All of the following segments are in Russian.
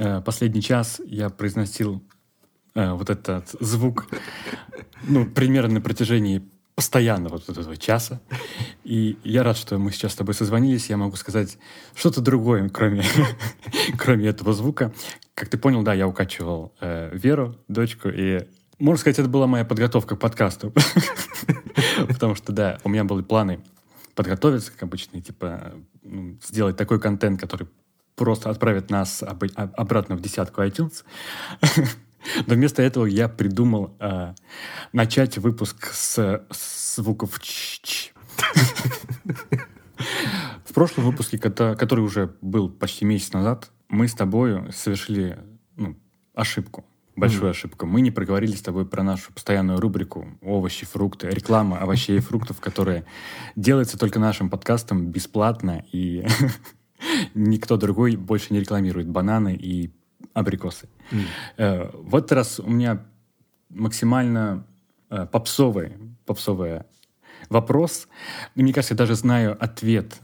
э, последний час я произносил э, вот этот звук, ну, примерно на протяжении постоянно вот этого часа. И я рад, что мы сейчас с тобой созвонились. Я могу сказать что-то другое, кроме, кроме этого звука. Как ты понял, да, я укачивал э, Веру, дочку, и можно сказать, это была моя подготовка к подкасту. Потому что, да, у меня были планы подготовиться, как обычно, типа ну, сделать такой контент, который просто отправит нас об, об, обратно в десятку iTunes. Но вместо этого я придумал э, начать выпуск с, с звуков ч В прошлом выпуске, который уже был почти месяц назад, мы с тобой совершили ну, ошибку большую mm. ошибку. Мы не проговорили с тобой про нашу постоянную рубрику «Овощи, фрукты», реклама овощей и фруктов, которая делается только нашим подкастом бесплатно, и никто другой больше не рекламирует бананы и абрикосы. Mm. В этот раз у меня максимально э, попсовый, попсовый вопрос. Мне кажется, я даже знаю ответ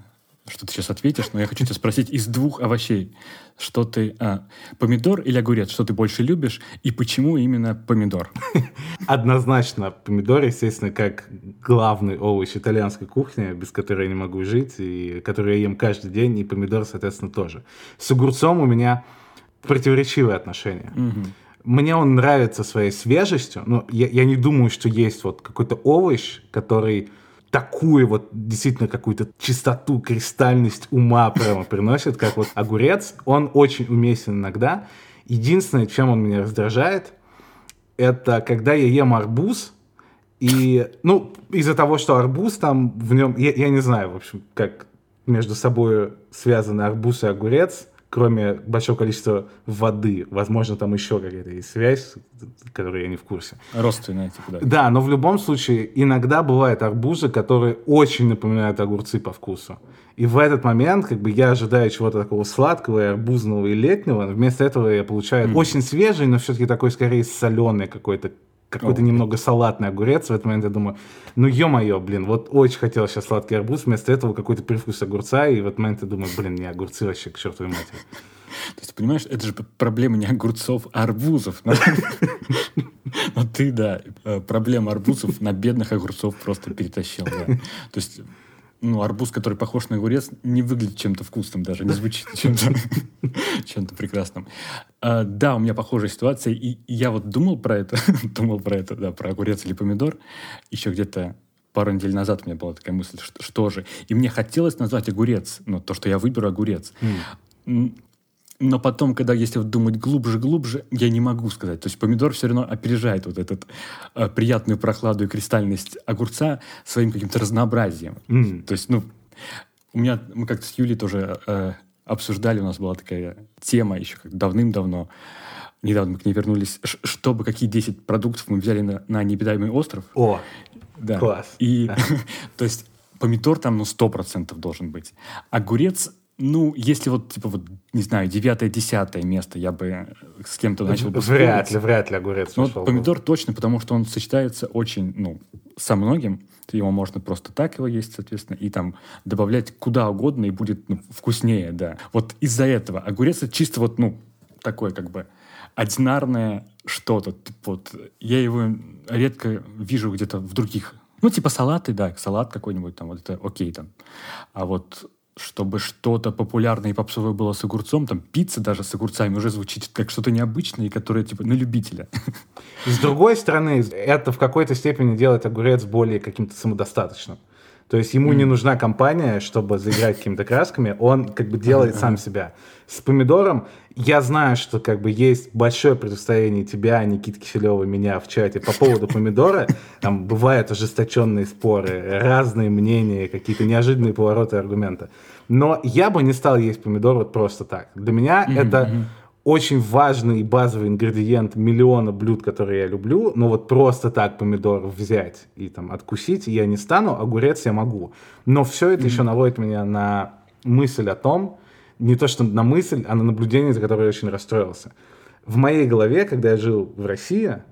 что ты сейчас ответишь, но я хочу тебя спросить из двух овощей, что ты, а, помидор или огурец, что ты больше любишь и почему именно помидор? Однозначно помидор, естественно, как главный овощ итальянской кухни, без которой я не могу жить, и который я ем каждый день, и помидор, соответственно, тоже. С огурцом у меня противоречивые отношения. Угу. Мне он нравится своей свежестью, но я, я не думаю, что есть вот какой-то овощ, который такую вот действительно какую-то чистоту, кристальность ума прямо приносит, как вот огурец. Он очень уместен иногда. Единственное, чем он меня раздражает, это когда я ем арбуз, и, ну, из-за того, что арбуз там в нем, я, я не знаю, в общем, как между собой связаны арбуз и огурец, кроме большого количества воды. Возможно, там еще какая-то есть связь, которой я не в курсе. Родственная, типа, да. Да, но в любом случае, иногда бывают арбузы, которые очень напоминают огурцы по вкусу. И в этот момент, как бы, я ожидаю чего-то такого сладкого, и арбузного и летнего. Вместо этого я получаю mm. очень свежий, но все-таки такой, скорее, соленый какой-то какой-то немного салатный огурец. В этот момент я думаю, ну ё-моё, блин, вот очень хотел сейчас сладкий арбуз, вместо этого какой-то привкус огурца, и в этот момент я думаю, блин, не огурцы вообще, к чертовой матери. То есть, понимаешь, это же проблема не огурцов, а арбузов. Но ты, да, э, проблема арбузов на бедных огурцов просто перетащил. То есть ну, арбуз, который похож на огурец, не выглядит чем-то вкусным даже, не звучит чем-то чем прекрасным. А, да, у меня похожая ситуация, и, я вот думал про это, думал про это, да, про огурец или помидор, еще где-то пару недель назад у меня была такая мысль, что, что же. И мне хотелось назвать огурец, ну, то, что я выберу огурец. Mm. Но потом, когда если вот думать глубже-глубже, я не могу сказать. То есть помидор все равно опережает вот эту э, приятную прохладу и кристальность огурца своим каким-то разнообразием. Mm. То есть, ну, у меня, мы как-то с Юлей тоже э, обсуждали, у нас была такая тема еще как давным-давно, недавно мы к ней вернулись, чтобы какие 10 продуктов мы взяли на, на необитаемый остров. О, да. класс. И, то есть, помидор там, ну, 100% должен быть. Огурец ну, если вот, типа, вот, не знаю, девятое, десятое место я бы с кем-то начал бы Вряд ли, вряд ли огурец Ну, помидор точно, потому что он сочетается очень, ну, со многим. Его можно просто так его есть, соответственно, и там добавлять куда угодно, и будет ну, вкуснее, да. Вот из-за этого огурец это чисто вот, ну, такое как бы одинарное что-то. Вот я его редко вижу где-то в других ну, типа салаты, да, салат какой-нибудь там, вот это окей там. А вот чтобы что-то популярное и попсовое было с огурцом, там пицца даже с огурцами уже звучит как что-то необычное, которое типа на любителя. С другой стороны, это в какой-то степени делает огурец более каким-то самодостаточным. То есть ему mm. не нужна компания, чтобы заиграть какими-то красками, он как бы делает сам себя. С помидором я знаю, что как бы есть большое противостояние тебя, Никиты Киселева, меня в чате по поводу помидора. Там бывают ожесточенные споры, разные мнения, какие-то неожиданные повороты аргумента. Но я бы не стал есть помидор вот просто так. Для меня mm-hmm. это очень важный и базовый ингредиент миллиона блюд, которые я люблю, но вот просто так помидор взять и там откусить я не стану, огурец я могу. Но все это mm-hmm. еще наводит меня на мысль о том, не то что на мысль, а на наблюдение, за которое я очень расстроился. В моей голове, когда я жил в России,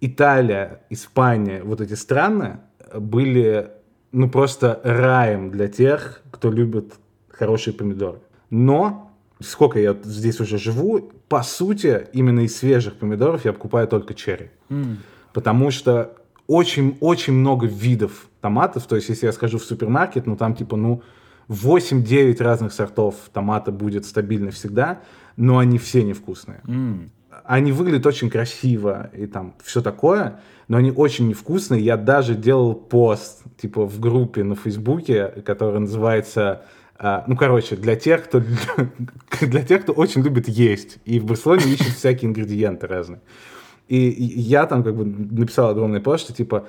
Италия, Испания, вот эти страны были ну просто раем для тех, кто любит хорошие помидоры. Но сколько я здесь уже живу, по сути, именно из свежих помидоров я покупаю только черри. М. Потому что очень-очень много видов томатов. То есть, если я схожу в супермаркет, ну там типа, ну, 8-9 разных сортов томата будет стабильно всегда, но они все невкусные. М. Они выглядят очень красиво и там все такое, но они очень невкусные. Я даже делал пост, типа, в группе на Фейсбуке, которая называется ну, короче, для тех, кто для тех, кто очень любит есть и в Барселоне ищет всякие ингредиенты разные. И я там как бы написал огромный пост, что типа,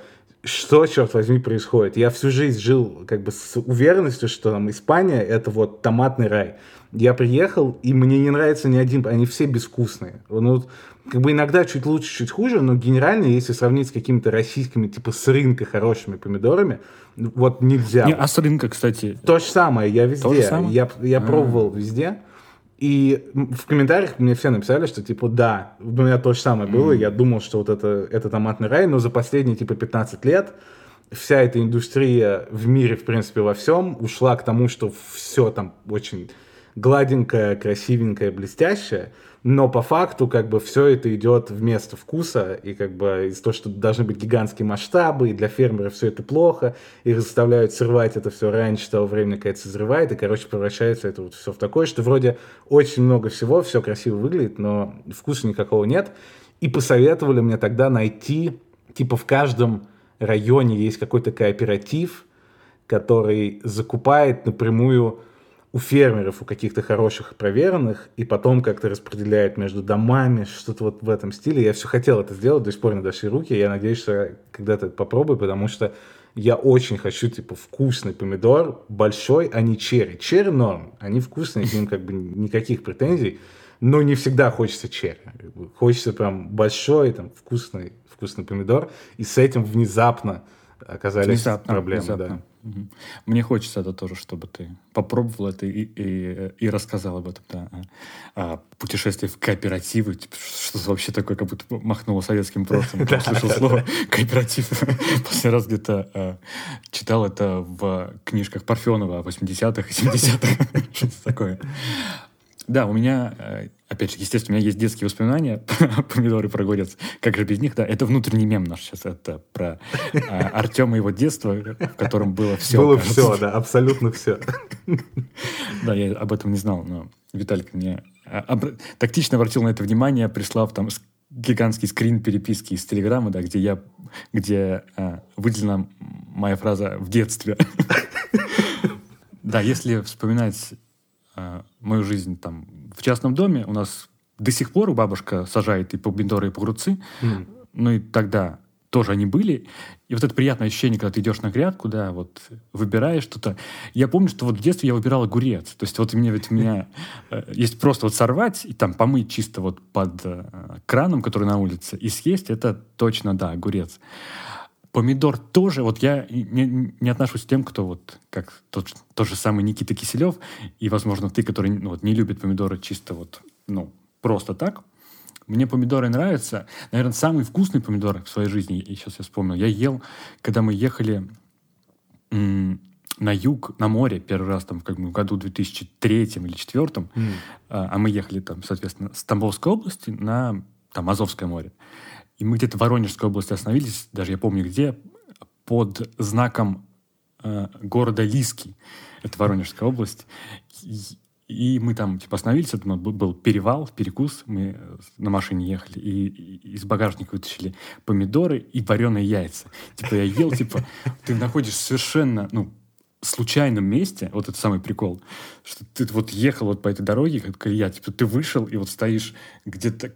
что, черт возьми, происходит? Я всю жизнь жил как бы с уверенностью, что там Испания — это вот томатный рай. Я приехал, и мне не нравится ни один, они все безвкусные. Ну, как бы иногда чуть лучше, чуть хуже, но генерально, если сравнить с какими-то российскими, типа с рынка хорошими помидорами, вот нельзя. Не, а с рынка, кстати. То же самое, я То же везде. самое? Я, я А. пробовал везде. И в комментариях мне все написали, что типа да, у меня то же самое было. Я думал, что вот это, это томатный рай, но за последние типа 15 лет вся эта индустрия в мире, в принципе, во всем ушла к тому, что все там очень гладенькое, красивенькое, блестящее, но по факту как бы все это идет вместо вкуса, и как бы из-за того, что должны быть гигантские масштабы, и для фермера все это плохо, и заставляют срывать это все раньше того времени, когда это созревает, и, короче, превращается это вот все в такое, что вроде очень много всего, все красиво выглядит, но вкуса никакого нет. И посоветовали мне тогда найти, типа в каждом районе есть какой-то кооператив, который закупает напрямую у фермеров, у каких-то хороших проверенных, и потом как-то распределяет между домами, что-то вот в этом стиле. Я все хотел это сделать, до сих пор не дошли руки. Я надеюсь, что когда-то попробую, потому что я очень хочу, типа, вкусный помидор, большой, а не черри. Черри норм, они вкусные, к ним как бы никаких претензий, но не всегда хочется черри. Хочется прям большой, там, вкусный, вкусный помидор, и с этим внезапно оказались Внезапно, проблемы, внезапно. да. Мне хочется это тоже, чтобы ты попробовал это и, и, и рассказал об этом, да. А, а путешествие в кооперативы, типа, что вообще такое, как будто махнуло советским прошлым. Я Слышал слово кооператив. Последний раз где-то а, читал это в книжках Парфенова 80-х и 70-х. Что-то такое. Да, у меня, э, опять же, естественно, у меня есть детские воспоминания помидоры, про огурец. Как же без них, да? Это внутренний мем наш сейчас. Это про Артема и его детство, в котором было все. Было все, да, абсолютно все. Да, я об этом не знал, но Виталик мне а, обра- тактично обратил на это внимание, прислав там гигантский скрин переписки из Телеграма, да, где я, где а, выделена моя фраза «в детстве». Да, если вспоминать а, мою жизнь там в частном доме, у нас до сих пор бабушка сажает и помидоры, и огурцы, М. ну и тогда тоже они были. И вот это приятное ощущение, когда ты идешь на грядку, да, вот выбираешь что-то. Я помню, что вот в детстве я выбирал огурец. То есть вот мне ведь у меня э, есть просто вот сорвать и там помыть чисто вот под э, краном, который на улице, и съесть, это точно, да, огурец. Помидор тоже, вот я не, не отношусь к тем, кто вот, как тот, тот же самый Никита Киселев, и, возможно, ты, который ну, вот, не любит помидоры чисто вот, ну, просто так. Мне помидоры нравятся. Наверное, самый вкусный помидор в своей жизни, и сейчас я вспомнил, я ел, когда мы ехали на юг, на море, первый раз там в каком году 2003 или 2004, М. а а мы ехали там, соответственно, с Тамбовской области на там, Азовское море. И мы где-то в Воронежской области остановились, даже я помню где, под знаком э, города Лиски. Это Воронежская область. И, и мы там типа остановились, это ну, был, перевал, перекус, мы э, на машине ехали, и, и из багажника вытащили помидоры и вареные яйца. Типа я ел, типа ты находишься совершенно, ну, случайном месте, вот это самый прикол, что ты вот ехал вот по этой дороге, как колея, типа ты вышел и вот стоишь где-то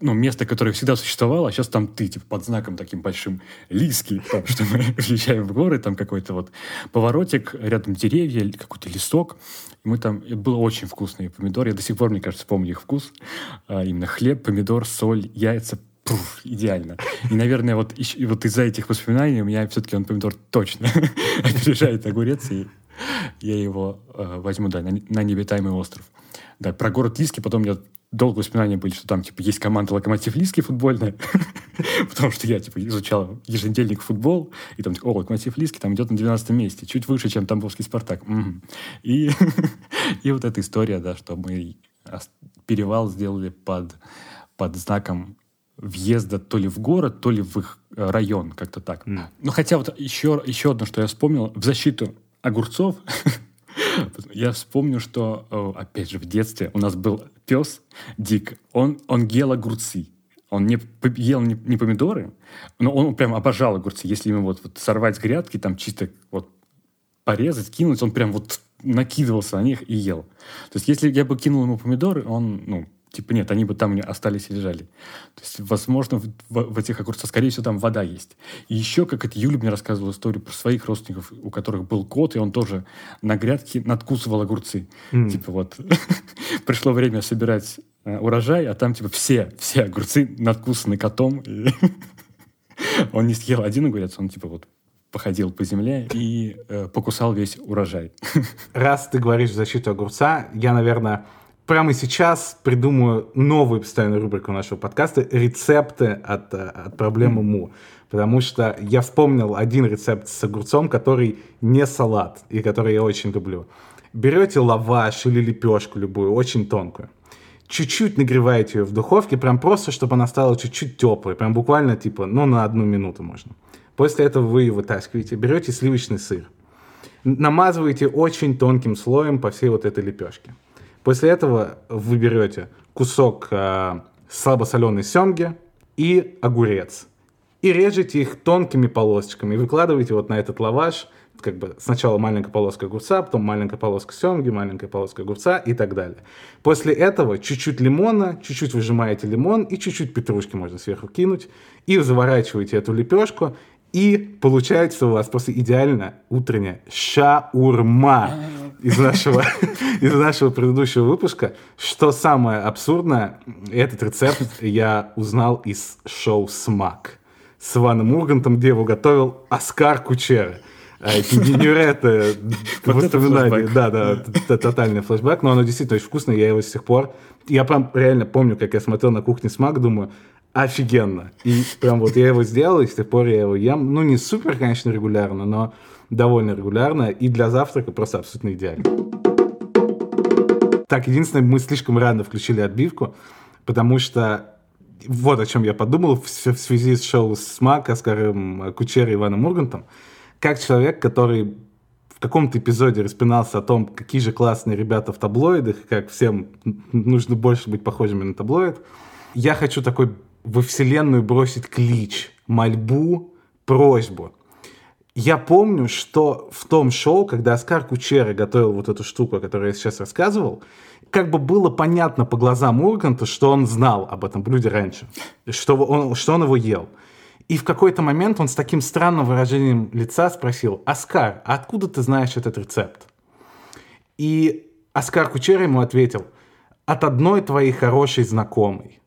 ну, место, которое всегда существовало, а сейчас там ты, типа, под знаком таким большим Лиски, там, что мы въезжаем в горы, там какой-то вот поворотик, рядом деревья, какой-то лесок. И мы там... Это было очень вкусные помидоры. Я до сих пор, мне кажется, помню их вкус. А, именно хлеб, помидор, соль, яйца. Пуф, идеально. И, наверное, вот, и вот из-за этих воспоминаний у меня все-таки он помидор точно опережает огурец, и я его э, возьму, да, на, на необитаемый остров. Да, про город Лиски потом меня долго воспоминания были, что там, типа, есть команда «Локомотив Лиски» футбольная, потому что я, типа, изучал еженедельник футбол, и там, типа, о, «Локомотив Лиски» там идет на 12 месте, чуть выше, чем Тамбовский «Спартак». И, и вот эта история, да, что мы перевал сделали под, под знаком въезда то ли в город, то ли в их район, как-то так. Mm. Ну, хотя вот еще, еще одно, что я вспомнил, в защиту огурцов, я вспомню, что, э, опять же, в детстве у нас был пес Дик, он, он ел огурцы. Он не ел не, не помидоры, но он прям обожал огурцы. Если ему вот, вот сорвать грядки, там чисто вот порезать, кинуть, он прям вот накидывался на них и ел. То есть, если я бы кинул ему помидоры, он, ну, типа, нет, они бы там остались и лежали. То есть, возможно, в, в, в этих огурцах, скорее всего, там вода есть. И еще, как это Юля мне рассказывала историю про своих родственников, у которых был кот, и он тоже на грядке надкусывал огурцы. Mm. Типа вот, пришло время собирать э, урожай, а там, типа, все, все огурцы надкусаны котом. он не съел один огурец, он, типа, вот походил по земле и э, покусал весь урожай. Раз ты говоришь защиту огурца, я, наверное, прямо сейчас придумаю новую постоянную рубрику нашего подкаста «Рецепты от, э, от проблемы МУ». Потому что я вспомнил один рецепт с огурцом, который не салат, и который я очень люблю. Берете лаваш или лепешку любую, очень тонкую. Чуть-чуть нагреваете ее в духовке, прям просто, чтобы она стала чуть-чуть теплой. Прям буквально, типа, ну, на одну минуту можно. После этого вы ее вытаскиваете, берете сливочный сыр. Намазываете очень тонким слоем по всей вот этой лепешке. После этого вы берете кусок э, слабосоленой семги и огурец. И режете их тонкими полосочками. И выкладываете вот на этот лаваш, как бы сначала маленькая полоска огурца, потом маленькая полоска семги, маленькая полоска огурца и так далее. После этого чуть-чуть лимона, чуть-чуть выжимаете лимон и чуть-чуть петрушки можно сверху кинуть. И заворачиваете эту лепешку. И получается у вас просто идеально утренняя шаурма из нашего, из нашего предыдущего выпуска. Что самое абсурдное, этот рецепт я узнал из шоу «Смак» с Иваном Ургантом, где его готовил Оскар Кучера. А эти невероятные воспоминания. Да, да, тотальный флешбэк, но оно действительно очень вкусное, я его с тех пор... Я прям реально помню, как я смотрел на кухне Смак, думаю, офигенно. И прям вот я его сделал, и с тех пор я его ем. Ну, не супер, конечно, регулярно, но довольно регулярно, и для завтрака просто абсолютно идеально. Так, единственное, мы слишком рано включили отбивку, потому что вот о чем я подумал в, в связи с шоу с Мак, Оскаром Кучер и Иваном Ургантом. Как человек, который в каком-то эпизоде распинался о том, какие же классные ребята в таблоидах, как всем нужно больше быть похожими на таблоид, я хочу такой во вселенную бросить клич, мольбу, просьбу – я помню, что в том шоу, когда Оскар Кучера готовил вот эту штуку, о которой я сейчас рассказывал, как бы было понятно по глазам Урганта, что он знал об этом блюде раньше, что он, что он его ел. И в какой-то момент он с таким странным выражением лица спросил, «Оскар, а откуда ты знаешь этот рецепт?» И Оскар Кучера ему ответил, «От одной твоей хорошей знакомой».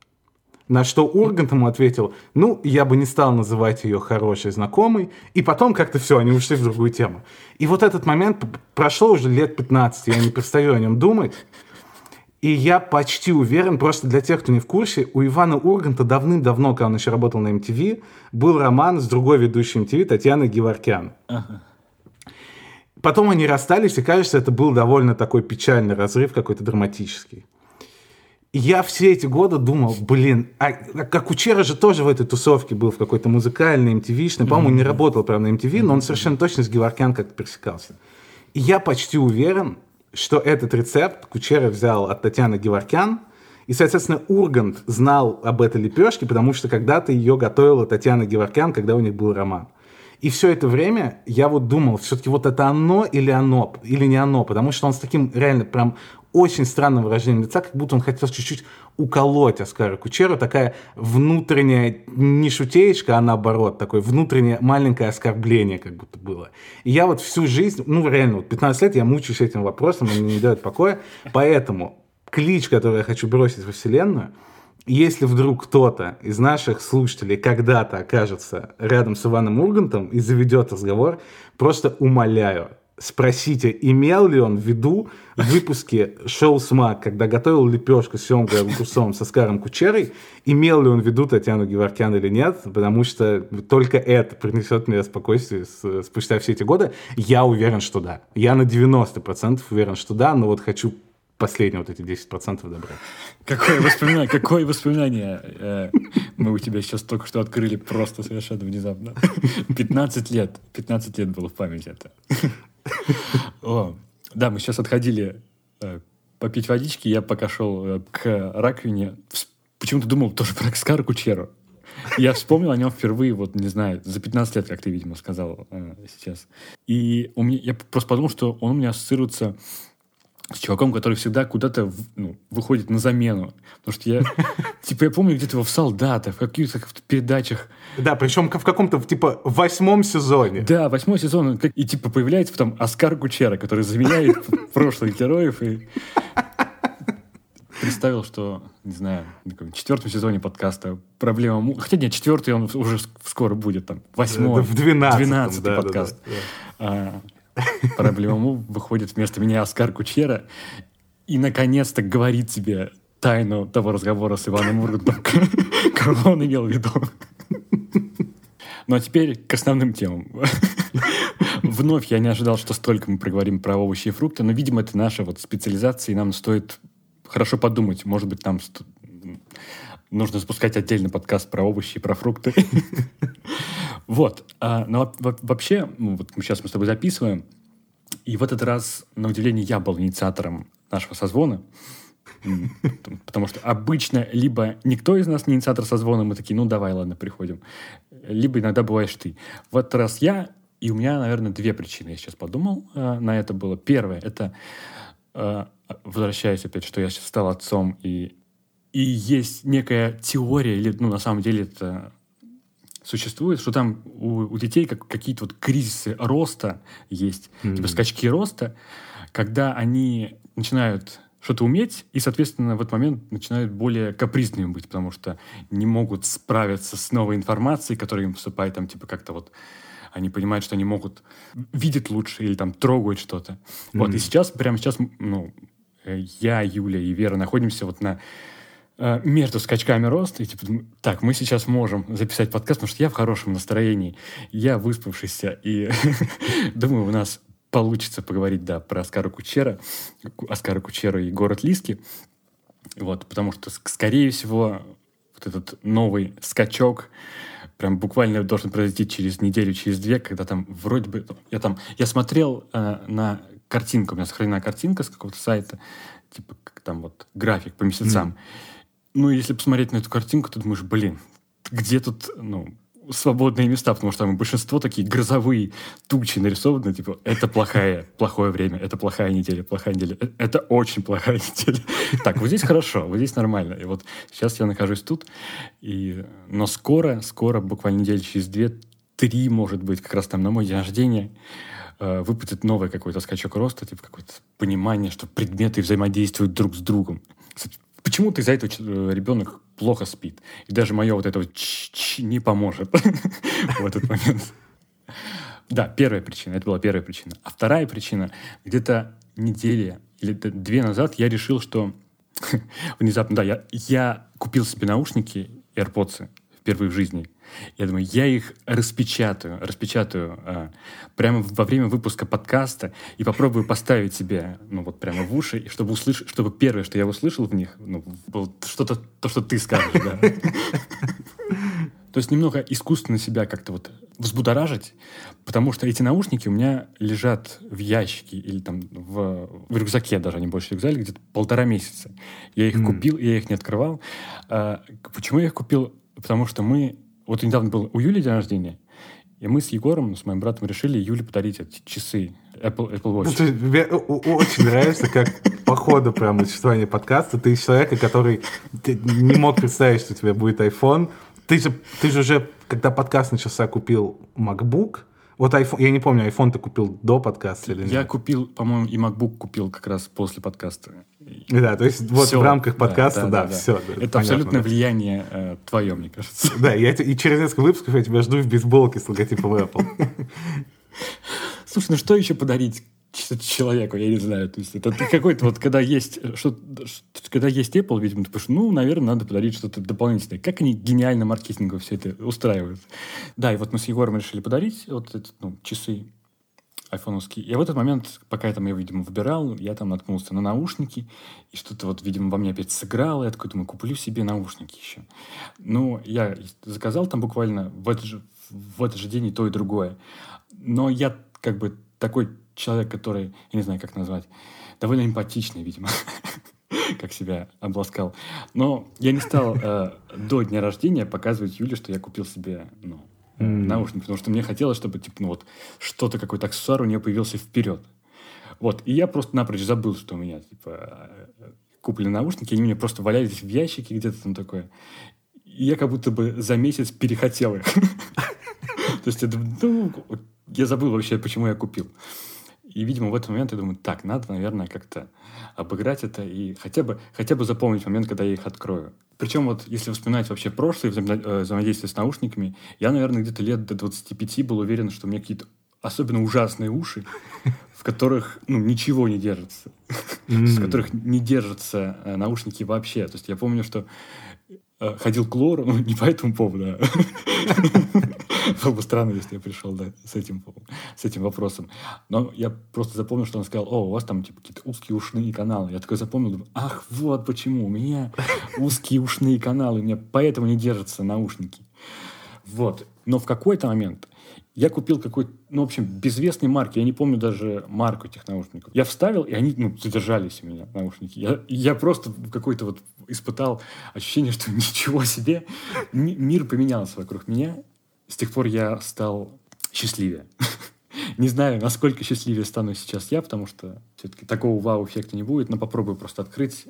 На что Ургант ему ответил, ну, я бы не стал называть ее хорошей знакомой. И потом как-то все, они ушли в другую тему. И вот этот момент прошло уже лет 15, я не перестаю о нем думать. И я почти уверен, просто для тех, кто не в курсе, у Ивана Урганта давным-давно, когда он еще работал на MTV, был роман с другой ведущей MTV Татьяной Геворкян. Ага. Потом они расстались, и кажется, это был довольно такой печальный разрыв, какой-то драматический я все эти годы думал, блин, а, а как Кучера же тоже в этой тусовке был, в какой-то музыкальной, MTV-шной, по-моему, mm-hmm. не работал прям на MTV, но он совершенно точно с Геворкян как-то пересекался. И я почти уверен, что этот рецепт Кучера взял от Татьяны Геворкян, и, соответственно, Ургант знал об этой лепешке, потому что когда-то ее готовила Татьяна Геворкян, когда у них был роман. И все это время я вот думал, все-таки вот это оно или оно, или не оно, потому что он с таким реально прям очень странным выражением лица, как будто он хотел чуть-чуть уколоть Оскара Кучеру, такая внутренняя, не шутеечка, а наоборот, такое внутреннее маленькое оскорбление как будто было. И я вот всю жизнь, ну реально, вот 15 лет я мучаюсь этим вопросом, он мне не дает покоя, поэтому клич, который я хочу бросить во Вселенную, если вдруг кто-то из наших слушателей когда-то окажется рядом с Иваном Ургантом и заведет разговор, просто умоляю, спросите, имел ли он в виду в выпуске шоу «Смак», когда готовил лепешку с семгой огурцом со Скаром Кучерой, имел ли он в виду Татьяну Геворкян или нет, потому что только это принесет мне спокойствие спустя все эти годы. Я уверен, что да. Я на 90% уверен, что да, но вот хочу последние вот эти 10% добра. Какое воспоминание, какое воспоминание э, мы у тебя сейчас только что открыли просто совершенно внезапно. 15 лет, 15 лет было в памяти это. О, да, мы сейчас отходили э, попить водички, я пока шел э, к раковине, почему-то думал тоже про Скара Кучеру. Я вспомнил о нем впервые, вот, не знаю, за 15 лет, как ты, видимо, сказал э, сейчас. И у меня, я просто подумал, что он у меня ассоциируется с чуваком, который всегда куда-то ну, выходит на замену. Потому что я, типа, я помню где-то его в «Солдатах», в каких-то передачах. Да, причем в каком-то, типа, восьмом сезоне. Да, восьмой сезон. И, типа, появляется потом Оскар Кучера, который заменяет прошлых героев. И представил, что, не знаю, в четвертом сезоне подкаста проблема... Хотя нет, четвертый он уже скоро будет, там, восьмой, в двенадцатом, двенадцатый да, подкаст. Да, да, да. Проблему выходит вместо меня Оскар Кучера и, наконец-то, говорит тебе тайну того разговора с Иваном Ургантом, кого он имел в виду. Ну а теперь к основным темам. Вновь я не ожидал, что столько мы проговорим про овощи и фрукты, но, видимо, это наша вот специализация, и нам стоит хорошо подумать. Может быть, нам нужно запускать отдельный подкаст про овощи и про фрукты. Вот. А, но вообще, ну, вот сейчас мы с тобой записываем, и в этот раз, на удивление, я был инициатором нашего созвона. Потому что обычно либо никто из нас не инициатор созвона, мы такие, ну давай, ладно, приходим. Либо иногда бываешь ты. В этот раз я, и у меня, наверное, две причины, я сейчас подумал, э, на это было. Первое, это, э, возвращаясь опять, что я сейчас стал отцом, и, и есть некая теория, или, ну, на самом деле, это существует, что там у, у детей как, какие-то вот кризисы роста есть, mm-hmm. типа скачки роста, когда они начинают что-то уметь, и, соответственно, в этот момент начинают более капризными быть, потому что не могут справиться с новой информацией, которая им поступает, там, типа, как-то вот они понимают, что они могут видеть лучше или там трогать что-то. Mm-hmm. Вот, и сейчас, прямо сейчас, ну, э, я, Юля и Вера находимся вот на между скачками роста, и типа, так, мы сейчас можем записать подкаст, потому что я в хорошем настроении, я выспавшийся, и думаю, у нас получится поговорить, да, про Оскара Кучера, Оскара Кучера и город Лиски, вот, потому что, скорее всего, вот этот новый скачок прям буквально должен произойти через неделю, через две, когда там вроде бы... Я там... Я смотрел э, на картинку, у меня сохранена картинка с какого-то сайта, типа как там вот график по месяцам. Mm. Ну, если посмотреть на эту картинку, то думаешь, блин, где тут, ну, свободные места, потому что там большинство такие грозовые тучи нарисованы, типа, это плохая, плохое время, это плохая неделя, плохая неделя, э, это очень плохая неделя. Так, вот здесь хорошо, вот здесь нормально. И вот сейчас я нахожусь тут, и... но скоро, скоро, буквально недели через две, три, может быть, как раз там на мой день рождения, э, выпадет новый какой-то скачок роста, типа какое-то понимание, что предметы взаимодействуют друг с другом. Кстати, почему-то из-за этого э, ребенок плохо спит. И даже мое вот это вот не поможет в этот момент. Да, первая причина, это была первая причина. А вторая причина, где-то недели или две назад я решил, что внезапно, да, я, я купил себе наушники AirPods впервые в жизни. Я думаю, я их распечатаю, распечатаю а, прямо во время выпуска подкаста и попробую поставить себе, ну вот прямо в уши, чтобы услышать, чтобы первое, что я услышал в них, ну, было что-то, то, что ты скажешь, да. То есть немного искусственно себя как-то вот взбудоражить, потому что эти наушники у меня лежат в ящике или там в, в рюкзаке даже, они больше рюкзака, где-то полтора месяца. Я их mm. купил, я их не открывал. А, почему я их купил? Потому что мы вот недавно был у Юли день рождения, и мы с Егором, с моим братом, решили Юле подарить эти часы Apple, Apple Watch. Ну, мне очень нравится, как по ходу прям существования подкаста ты человека, который не мог представить, что у тебя будет iPhone. Ты же, ты же уже, когда подкаст начался, купил MacBook, вот iPhone, я не помню, iPhone ты купил до подкаста или нет? Я купил, по-моему, и MacBook купил как раз после подкаста. Да, то есть вот все, в рамках подкаста, да, да, да, да. все. Это понятно, абсолютно да. влияние э, твое, мне кажется. Да, я, и через несколько выпусков я тебя жду в бейсболке с логотипом Apple. Слушай, ну что еще подарить человеку, я не знаю. То есть это какой-то вот, когда есть, что, когда есть Apple, видимо, ты пишешь, ну, наверное, надо подарить что-то дополнительное. Как они гениально маркетингово все это устраивают. Да, и вот мы с Егором решили подарить вот эти ну, часы. айфоновский. И в этот момент, пока я там, я, видимо, выбирал, я там наткнулся на наушники, и что-то вот, видимо, во мне опять сыграло. Я такой думаю, куплю себе наушники еще. Ну, я заказал там буквально в этот же, в этот же день и то, и другое. Но я как бы такой человек, который, я не знаю, как назвать, довольно эмпатичный, видимо, как себя обласкал. Но я не стал э, до дня рождения показывать Юле, что я купил себе ну, mm. наушники, потому что мне хотелось, чтобы типа, ну, вот, что-то, какой-то аксессуар у нее появился вперед. Вот. И я просто напрочь забыл, что у меня типа, куплены наушники, они у меня просто валялись в ящике где-то там такое. И я как будто бы за месяц перехотел их. То есть, ну, я забыл вообще, почему я купил. И, видимо, в этот момент я думаю, так, надо, наверное, как-то обыграть это и хотя бы, хотя бы запомнить момент, когда я их открою. Причем вот, если вспоминать вообще прошлое э, взаимодействие с наушниками, я, наверное, где-то лет до 25 был уверен, что у меня какие-то особенно ужасные уши, в которых ну, ничего не держится, в которых не держатся э, наушники вообще. То есть я помню, что ходил к Лору, ну, не по этому поводу, а Было бы странно, если я пришел да, с, этим, с этим вопросом. Но я просто запомнил, что он сказал, о, у вас там типа, какие-то узкие ушные каналы. Я такой запомнил, думаю, ах, вот почему. У меня узкие ушные каналы, у меня поэтому не держатся наушники. Вот. Но в какой-то момент я купил какой-то, ну, в общем, безвестной марки. Я не помню даже марку этих наушников. Я вставил, и они, ну, задержались у меня, наушники. Я, я просто какой-то вот испытал ощущение, что ничего себе. Мир поменялся вокруг меня с тех пор я стал счастливее. не знаю, насколько счастливее стану сейчас я, потому что все-таки такого вау-эффекта не будет, но попробую просто открыть.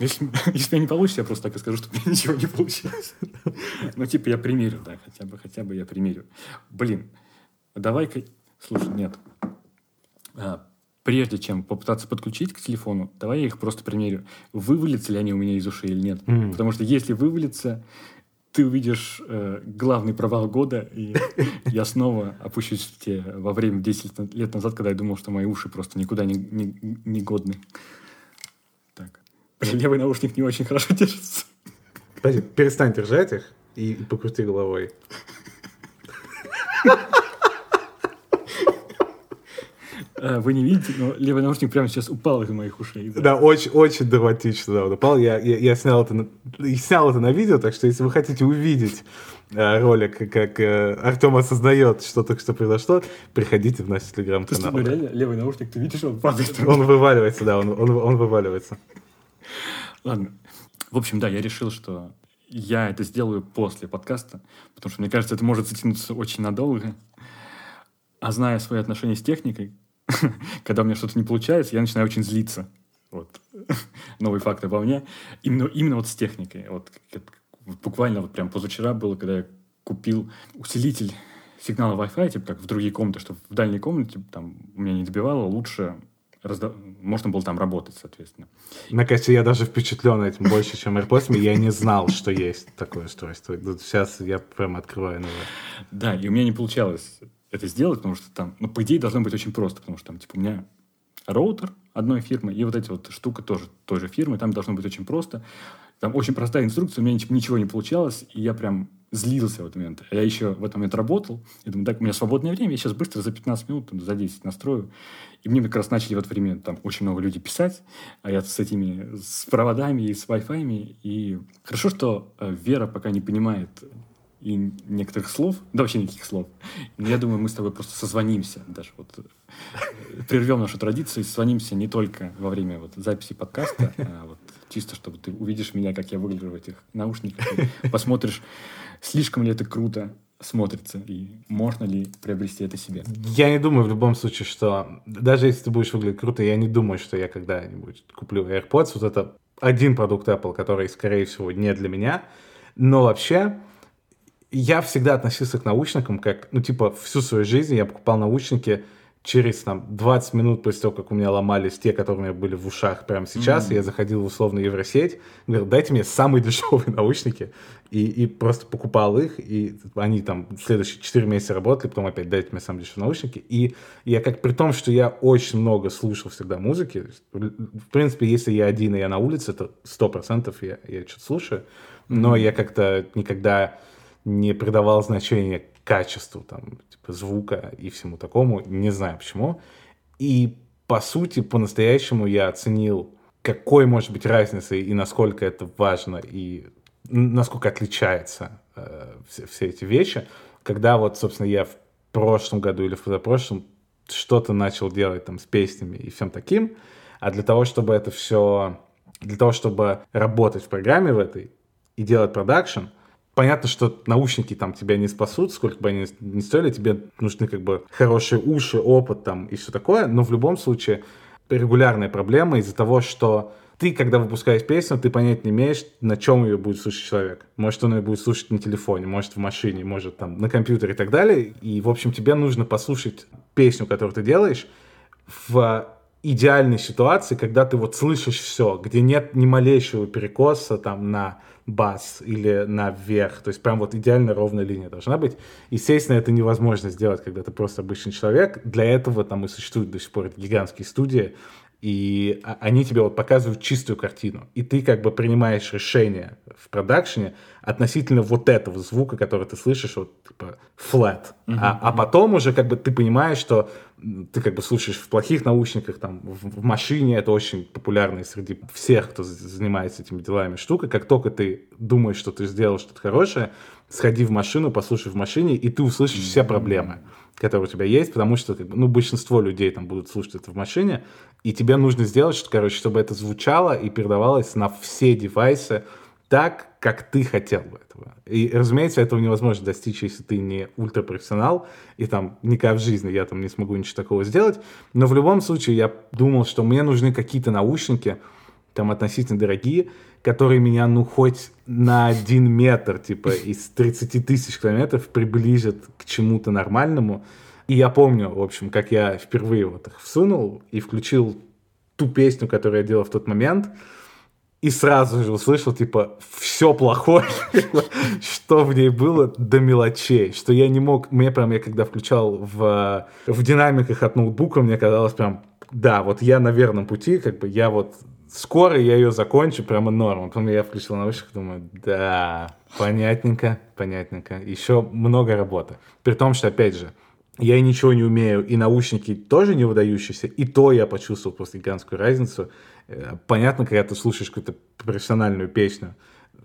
Если, если не получится, я просто так и скажу, что у меня ничего не получилось. ну, типа, я примерю, да, хотя бы, хотя бы я примерю. Блин, давай-ка... Слушай, нет. А, прежде чем попытаться подключить к телефону, давай я их просто примерю. Вывалятся ли они у меня из ушей или нет. Mm. Потому что если вывалится, ты увидишь э, главный провал года, и я снова опущусь в те во время 10 лет назад, когда я думал, что мои уши просто никуда не, не, не годны. Так. Левый наушник не очень хорошо держится. Подожди, перестань держать их и, покрути головой. Э, вы не видите, но левый наушник прямо сейчас упал из моих ушей. Да, да очень, очень драматично да, он упал. Я, я, я снял, это на, снял это на видео, так что если вы хотите увидеть э, ролик, как э, Артем осознает, что только что произошло, приходите в наш телеграм-канал. Ты что, реально левый наушник, ты видишь, он падает? Он вываливается, да, он, он, он вываливается. Ладно. В общем, да, я решил, что я это сделаю после подкаста, потому что, мне кажется, это может затянуться очень надолго. А зная свои отношения с техникой, когда у меня что-то не получается, я начинаю очень злиться. Вот. Новый факт обо мне. Именно, именно вот с техникой. Вот, буквально вот прям позавчера было, когда я купил усилитель сигнала Wi-Fi, типа как в другие комнаты, чтобы в дальней комнате там у меня не добивало, лучше разда... можно было там работать, соответственно. Кажется, я даже впечатлен этим больше, чем AirPods. Я не знал, что есть такое устройство. Сейчас я прям открываю новое. Да, и у меня не получалось это сделать, потому что там, ну, по идее, должно быть очень просто, потому что там, типа, у меня роутер одной фирмы, и вот эти вот штука тоже той же фирмы, там должно быть очень просто. Там очень простая инструкция, у меня ничего не получалось, и я прям злился в этот момент. Я еще в этот момент работал, я думаю, так, у меня свободное время, я сейчас быстро за 15 минут, там, за 10 настрою. И мне как раз начали в это время там очень много людей писать, а я с этими, с проводами и с Wi-Fi, и хорошо, что э, Вера пока не понимает и некоторых слов, да вообще никаких слов. Я думаю, мы с тобой просто созвонимся даже вот э, прервем нашу традицию и созвонимся не только во время вот записи подкаста, а вот чисто, чтобы ты увидишь меня, как я выгляжу в этих наушниках, посмотришь, слишком ли это круто смотрится и можно ли приобрести это себе. Я не думаю в любом случае, что даже если ты будешь выглядеть круто, я не думаю, что я когда-нибудь куплю AirPods. Вот это один продукт Apple, который, скорее всего, не для меня. Но вообще, я всегда относился к наушникам как, ну, типа, всю свою жизнь я покупал наушники через, там, 20 минут после того, как у меня ломались те, которые у меня были в ушах прямо сейчас, mm-hmm. я заходил в условную Евросеть, говорил, дайте мне самые дешевые наушники, и, и просто покупал их, и они там следующие 4 месяца работали, потом опять дайте мне самые дешевые наушники, и я как, при том, что я очень много слушал всегда музыки, в принципе, если я один, и я на улице, то 100% я, я что-то слушаю, но я как-то никогда не придавал значения качеству там, звука и всему такому. Не знаю почему. И, по сути, по-настоящему я оценил, какой может быть разница и насколько это важно, и насколько отличается э, все, все эти вещи, когда вот, собственно, я в прошлом году или в позапрошлом что-то начал делать там с песнями и всем таким, а для того, чтобы это все, для того, чтобы работать в программе в этой и делать продакшн, понятно, что наушники там тебя не спасут, сколько бы они ни стоили, тебе нужны как бы хорошие уши, опыт там и все такое, но в любом случае регулярная проблема из-за того, что ты, когда выпускаешь песню, ты понять не имеешь, на чем ее будет слушать человек. Может, он ее будет слушать на телефоне, может, в машине, может, там, на компьютере и так далее. И, в общем, тебе нужно послушать песню, которую ты делаешь, в идеальной ситуации, когда ты вот слышишь все, где нет ни малейшего перекоса там на бас или наверх. То есть прям вот идеально ровная линия должна быть. Естественно, это невозможно сделать, когда ты просто обычный человек. Для этого там и существуют до сих пор гигантские студии, и они тебе вот показывают чистую картину. И ты как бы принимаешь решение в продакшене относительно вот этого звука, который ты слышишь, вот типа flat. Uh-huh, а, а потом уже как бы ты понимаешь, что ты как бы слушаешь в плохих наушниках, там, в, в машине, это очень популярная среди всех, кто занимается этими делами штука. Как только ты думаешь, что ты сделал что-то хорошее, сходи в машину, послушай в машине, и ты услышишь все проблемы которые у тебя есть, потому что ну, большинство людей там будут слушать это в машине, и тебе нужно сделать, что, короче, чтобы это звучало и передавалось на все девайсы так, как ты хотел бы этого. И, разумеется, этого невозможно достичь, если ты не ультрапрофессионал, и там никогда в жизни я там не смогу ничего такого сделать. Но в любом случае я думал, что мне нужны какие-то наушники, там относительно дорогие, которые меня, ну, хоть на один метр, типа, из 30 тысяч километров приблизят к чему-то нормальному. И я помню, в общем, как я впервые вот их всунул и включил ту песню, которую я делал в тот момент, и сразу же услышал, типа, все плохое, что в ней было до мелочей, что я не мог, мне прям, я когда включал в, в динамиках от ноутбука, мне казалось прям, да, вот я на верном пути, как бы я вот скоро я ее закончу, прямо норм. Потом я включил наушники, думаю, да, понятненько, понятненько. Еще много работы. При том, что, опять же, я ничего не умею, и наушники тоже не выдающиеся, и то я почувствовал просто гигантскую разницу. Э, понятно, когда ты слушаешь какую-то профессиональную песню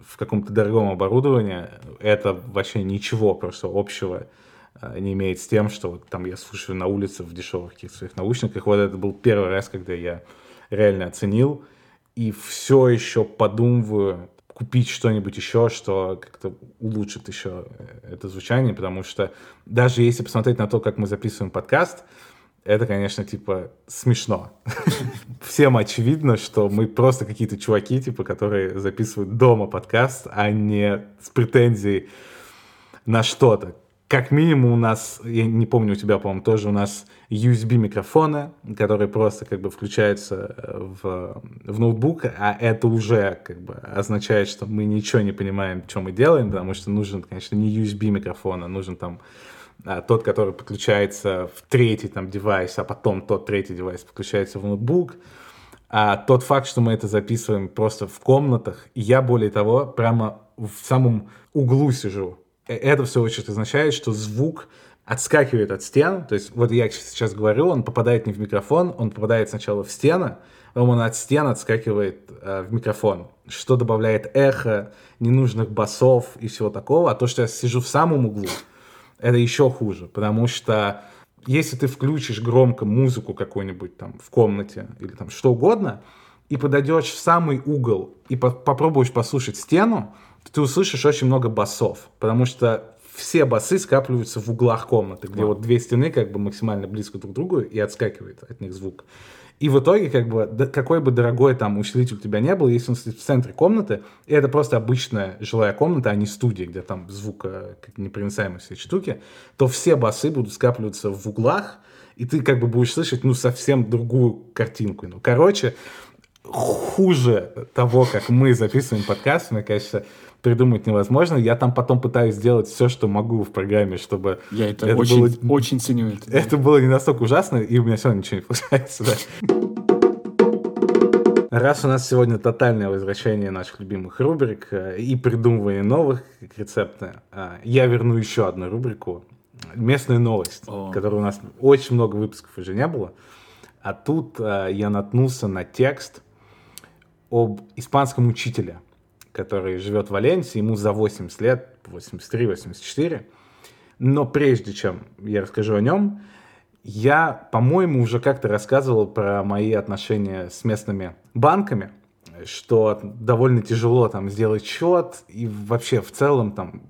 в каком-то дорогом оборудовании, это вообще ничего просто общего э, не имеет с тем, что вот там я слушаю на улице в дешевых каких-то своих наушниках. Вот это был первый раз, когда я реально оценил, и все еще подумываю купить что-нибудь еще, что как-то улучшит еще э, это звучание, потому что даже если посмотреть на то, как мы записываем подкаст, это, конечно, типа смешно. Всем очевидно, что мы просто какие-то чуваки, типа, которые записывают дома подкаст, а не с претензией на что-то как минимум у нас, я не помню, у тебя, по-моему, тоже у нас USB микрофоны, которые просто как бы включаются э, в, в ноутбук, а это уже как бы означает, что мы ничего не понимаем, что мы делаем, потому что нужен, конечно, не USB микрофон, а нужен там тот, который подключается в третий там девайс, а потом тот третий девайс подключается в ноутбук. А тот факт, что мы это записываем просто в комнатах, я более того прямо в самом углу сижу, Э, это все очень означает, что звук отскакивает от стен. То есть вот я сейчас говорю, он попадает не в микрофон, он попадает сначала в стены, потом он от стен отскакивает э, в микрофон, что добавляет эхо, ненужных басов и всего такого. А то, что я сижу в самом углу, это еще хуже, потому что если ты включишь громко музыку какую-нибудь там в комнате или там что угодно, и подойдешь в самый угол и по попробуешь послушать стену, ты услышишь очень много басов, потому что все басы скапливаются в углах комнаты, где вот две стены как бы максимально близко друг к другу и отскакивает от них звук. И в итоге, как бы, какой бы дорогой там усилитель у тебя не был, если он стоит в центре комнаты, и это просто обычная жилая комната, а не студия, где там звук как непроницаемые все штуки, то все басы будут скапливаться в углах, и ты как бы будешь слышать, ну, совсем другую картинку. Ну, короче, хуже того, как мы записываем подкаст, мне кажется, придумать невозможно. Я там потом пытаюсь сделать все, что могу в программе, чтобы... Я это, это очень, было... очень ценю. Это, да. это было не настолько ужасно, и у меня все равно ничего не получается. Да. Раз у нас сегодня тотальное возвращение наших любимых рубрик э, и придумывание новых рецептов, э, я верну еще одну рубрику. Местная новость, О. которой у нас очень много выпусков уже не было. А тут э, я наткнулся на текст об испанском учителе, который живет в Валенсии, ему за 80 лет, 83-84. Но прежде чем я расскажу о нем, я, по-моему, уже как-то рассказывал про мои отношения с местными банками, что довольно тяжело там сделать счет, и вообще в целом там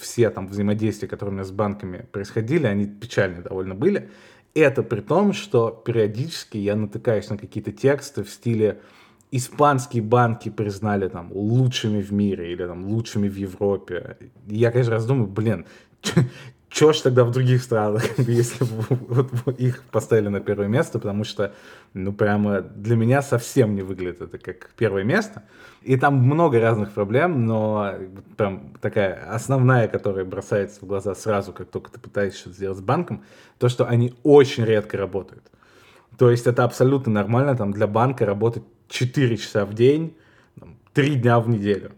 все там взаимодействия, которые у меня с банками происходили, они печальные довольно были. Это при том, что периодически я натыкаюсь на какие-то тексты в стиле испанские банки признали там лучшими в мире или там лучшими в Европе. Я, конечно, раздумываю, блин, Чего ж тогда в других странах, если вот их поставили на первое место, потому что, ну, прямо для меня совсем не выглядит это как первое место. И там много разных проблем, но прям такая основная, которая бросается в глаза сразу, как только ты пытаешься что-то сделать с банком, то, что они очень редко работают. То есть это абсолютно нормально там для банка работать 4 часа в день, 3 дня в неделю.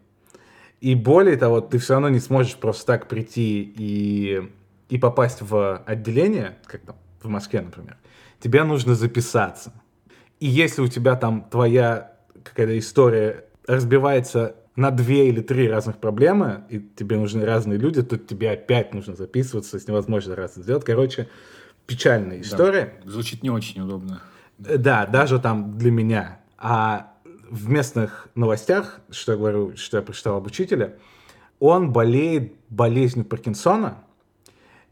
И более того, ты все равно не сможешь просто так прийти и и попасть в отделение, как там в Москве, например, тебе нужно записаться. И если у тебя там твоя какая-то история разбивается на две или три разных проблемы, и тебе нужны разные люди, то тебе опять нужно записываться, то невозможно раз сделать. Короче, печальная история. Да, звучит не очень удобно. Э, да, даже там для меня. А в местных новостях, что я говорю, что я прочитал об учителе, он болеет болезнью Паркинсона,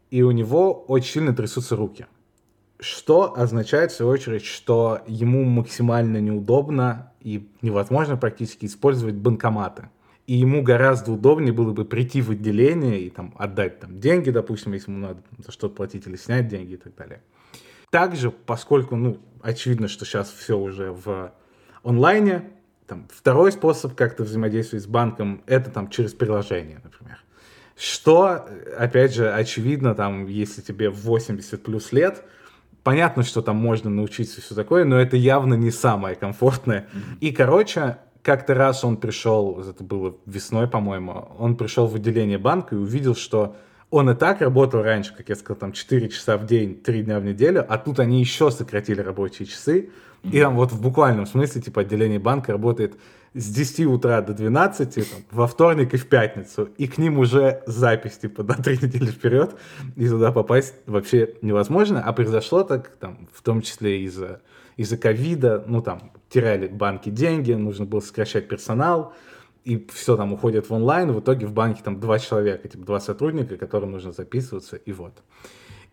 и у него очень сильно трясутся руки. Что означает, в свою очередь, что ему максимально неудобно и невозможно практически использовать банкоматы. И ему гораздо удобнее было бы прийти в отделение и там отдать там деньги, допустим, если ему надо за что-то платить или снять деньги и так далее. Также, поскольку, ну, очевидно, что сейчас все уже в онлайне, там, второй способ как-то взаимодействовать с банком, это там через приложение, например. Что, опять же, очевидно, там, если тебе 80 плюс лет, понятно, что там можно научиться все такое, но это явно не самое комфортное. Mm-hmm. И, короче, как-то раз он пришел, это было весной, по-моему, он пришел в отделение банка и увидел, что он и так работал раньше, как я сказал, там 4 часа в день, 3 дня в неделю, а тут они еще сократили рабочие часы. И там вот в буквальном смысле, типа, отделение банка работает с 10 утра до 12, там, во вторник и в пятницу, и к ним уже запись, типа, на три недели вперед, и туда попасть вообще невозможно, а произошло так, там, в том числе из-за из-за ковида, ну, там, теряли банки деньги, нужно было сокращать персонал, и все там уходит в онлайн, в итоге в банке там два человека, типа, два сотрудника, которым нужно записываться, и вот.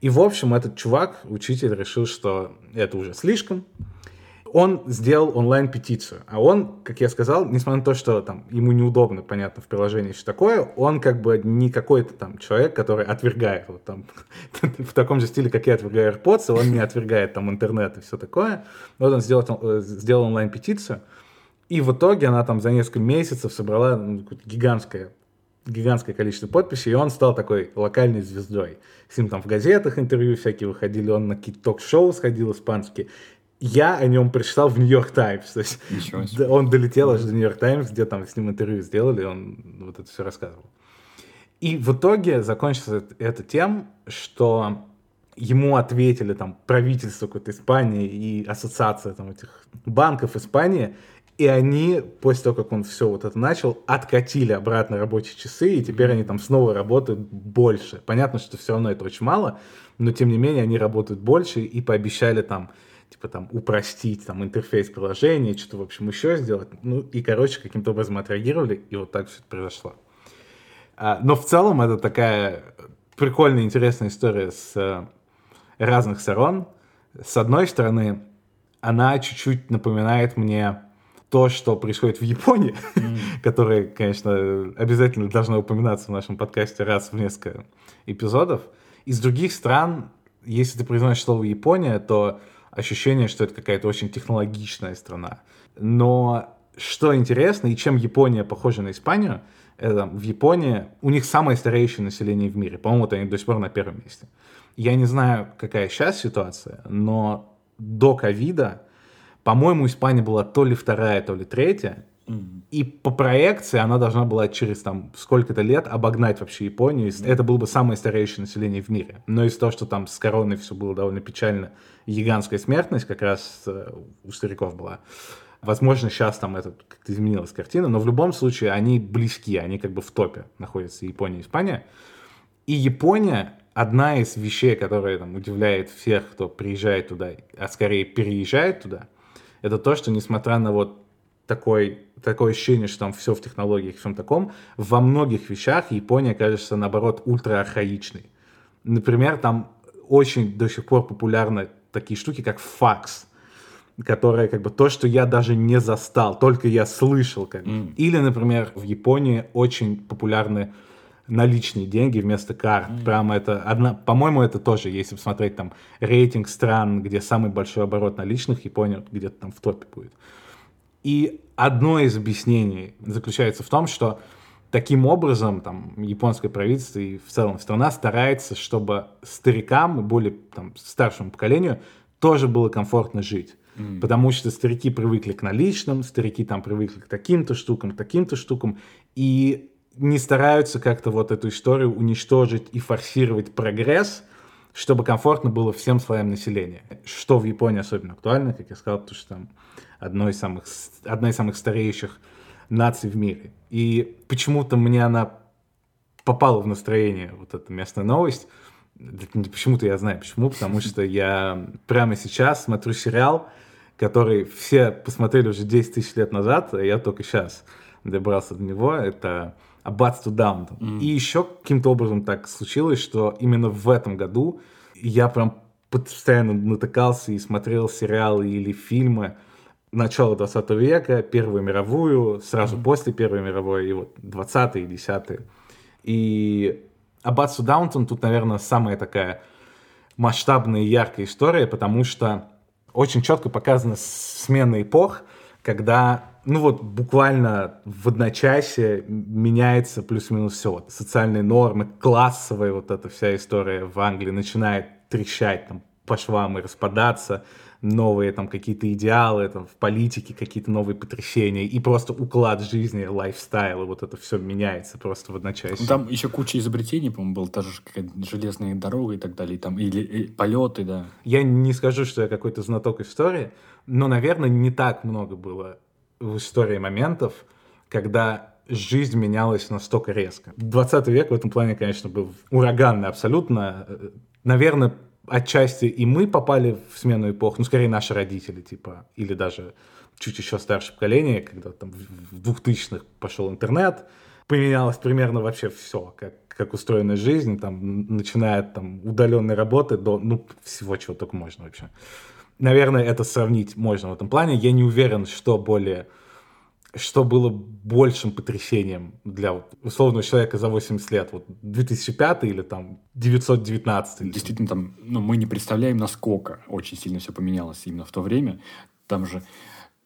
И, в общем, этот чувак, учитель, решил, что это уже слишком, он сделал онлайн-петицию. А он, как я сказал, несмотря на то, что там ему неудобно, понятно, в приложении все такое, он как бы не какой-то там человек, который отвергает вот там в таком же стиле, как я отвергаю AirPods, он не отвергает там интернет и все такое. Вот он сделал, э, сделал онлайн-петицию, и в итоге она там за несколько месяцев собрала ну, гигантское гигантское количество подписей, и он стал такой локальной звездой. С ним там в газетах интервью всякие выходили, он на какие-то ток-шоу сходил испанские я о нем прочитал в Нью-Йорк Таймс. То есть он долетел аж до Нью-Йорк Таймс, где там с ним интервью сделали, он вот это все рассказывал. И в итоге закончилось это тем, что ему ответили там правительство какой-то Испании и ассоциация там этих банков Испании, и они, после того, как он все вот это начал, откатили обратно рабочие часы, и теперь они там снова работают больше. Понятно, что все равно это очень мало, но тем не менее они работают больше и пообещали там типа там упростить там интерфейс приложения, что-то, в общем, еще сделать. Ну, и, короче, каким-то образом отреагировали, и вот так все это произошло. А, но в целом это такая прикольная, интересная история с э, разных сторон. С одной стороны, она чуть-чуть напоминает мне то, что происходит в Японии, mm. которое, конечно, обязательно должно упоминаться в нашем подкасте раз в несколько эпизодов. Из других стран, если ты произносишь слово Япония, то ощущение, что это какая-то очень технологичная страна. Но что интересно, и чем Япония похожа на Испанию, это в Японии у них самое стареющее население в мире. По-моему, вот они до сих пор на первом месте. Я не знаю, какая сейчас ситуация, но до ковида По-моему, Испания была то ли вторая, то ли третья. И по проекции она должна была через там сколько-то лет обогнать вообще Японию. Это было бы самое стареющее население в мире. Но из-за того, что там с короной все было довольно печально, гигантская смертность как раз э, у стариков была. Возможно, сейчас там это как-то изменилась картина, но в любом случае они близки, они как бы в топе находятся Япония и Испания. И Япония одна из вещей, которая там удивляет всех, кто приезжает туда, а скорее переезжает туда, это то, что несмотря на вот такой, такое ощущение, что там все в технологиях, всем таком, во многих вещах Япония кажется, наоборот, ультра архаичной. Например, там очень до сих пор популярны такие штуки, как факс, которые как бы то, что я даже не застал, только я слышал. Как. Mm. Или, например, в Японии очень популярны наличные деньги вместо карт. Mm. Прямо это одна, по-моему, это тоже, если посмотреть там рейтинг стран, где самый большой оборот наличных, Япония где-то там в топе будет. И одно из объяснений заключается в том, что таким образом там японское правительство и в целом страна старается, чтобы старикам и более там, старшему поколению тоже было комфортно жить. Mm. Потому что старики привыкли к наличным, старики там привыкли к таким-то штукам, к таким-то штукам, и не стараются как-то вот эту историю уничтожить и форсировать прогресс, чтобы комфортно было всем слоям населения. Что в Японии особенно актуально, как я сказал, потому что там одной из самых, одна из самых стареющих наций в мире. И почему-то мне она попала в настроение, вот эта местная новость. Почему-то я знаю почему, потому что я прямо сейчас смотрю сериал, который все посмотрели уже 10 тысяч лет назад, а я только сейчас добрался до него. Это Аббатство Даунтон. Mm. И еще каким-то образом так случилось, что именно в этом году я прям постоянно натыкался и смотрел сериалы или фильмы начала 20 века, Первую мировую, сразу mm. после Первой мировой, и вот 20-е, 10-е. И Аббатство Даунтон тут, наверное, самая такая масштабная и яркая история, потому что очень четко показана смена эпох, когда ну вот буквально в одночасье меняется плюс-минус все. Вот, социальные нормы, классовая вот эта вся история в Англии начинает трещать там по швам и распадаться, новые там какие-то идеалы, там в политике какие-то новые потрясения, и просто уклад жизни, лайфстайл, и вот это все меняется просто в одночасье. Там еще куча изобретений, по-моему, была та же железная дорога и так далее, там, или, или полеты, да. Я не скажу, что я какой-то знаток истории, но, наверное, не так много было в истории моментов, когда жизнь менялась настолько резко. 20 век в этом плане, конечно, был ураганный абсолютно. Наверное, отчасти и мы попали в смену эпох, ну, скорее, наши родители, типа, или даже чуть еще старшее поколение, когда там в 2000-х пошел интернет, поменялось примерно вообще все, как, как устроена жизнь, там, начиная от там, удаленной работы до, ну, всего, чего только можно вообще. Наверное, это сравнить можно в этом плане. Я не уверен, что более что было большим потрясением для условного человека за 80 лет, вот 2005 или там 919? Действительно, там, ну, мы не представляем, насколько очень сильно все поменялось именно в то время. Там же,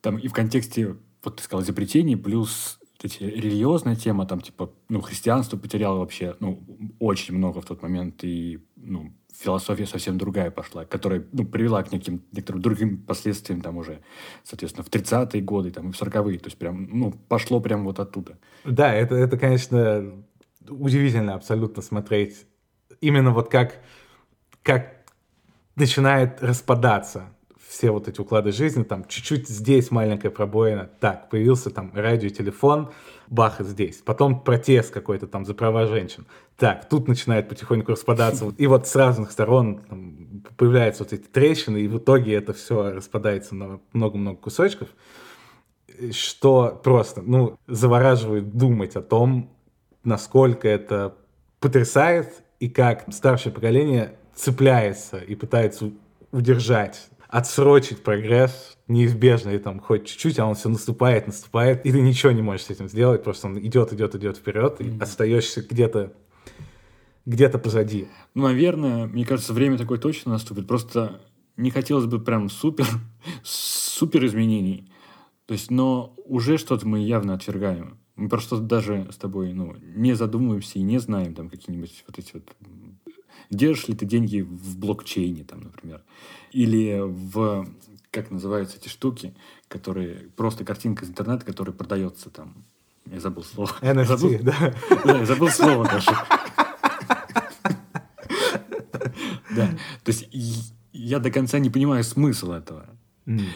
там и в контексте, вот ты сказал, изобретений, плюс эти религиозная тема, там, типа, ну, христианство потеряло вообще, ну, очень много в тот момент, и, ну, философия совсем другая пошла, которая ну, привела к неким, некоторым другим последствиям там уже, соответственно, в 30-е годы там, и в 40-е. То есть прям, ну, пошло прям вот оттуда. Да, это, это, конечно, удивительно абсолютно смотреть именно вот как, как начинает распадаться все вот эти уклады жизни, там чуть-чуть здесь маленькая пробоина, так, появился там радиотелефон, бах, здесь. Потом протест какой-то там за права женщин. Так, тут начинает потихоньку распадаться. И вот с разных сторон там, появляются вот эти трещины, и в итоге это все распадается на много-много кусочков, что просто, ну, завораживает думать о том, насколько это потрясает, и как старшее поколение цепляется и пытается удержать отсрочить прогресс неизбежно, и там хоть чуть-чуть, а он все наступает, наступает, и ты ничего не можешь с этим сделать, просто он идет, идет, идет вперед, mm-hmm. и остаешься где-то где-то позади. Ну, наверное, мне кажется, время такое точно наступит. Просто не хотелось бы прям супер, супер изменений. То есть, но уже что-то мы явно отвергаем. Мы просто даже с тобой ну, не задумываемся и не знаем там какие-нибудь вот эти вот держишь ли ты деньги в блокчейне, там, например, или в, как называются эти штуки, которые, просто картинка из интернета, которая продается там, я забыл слово. NFT, забыл, да. Да, я забыл слово даже. Да, то есть я до конца не понимаю смысл этого.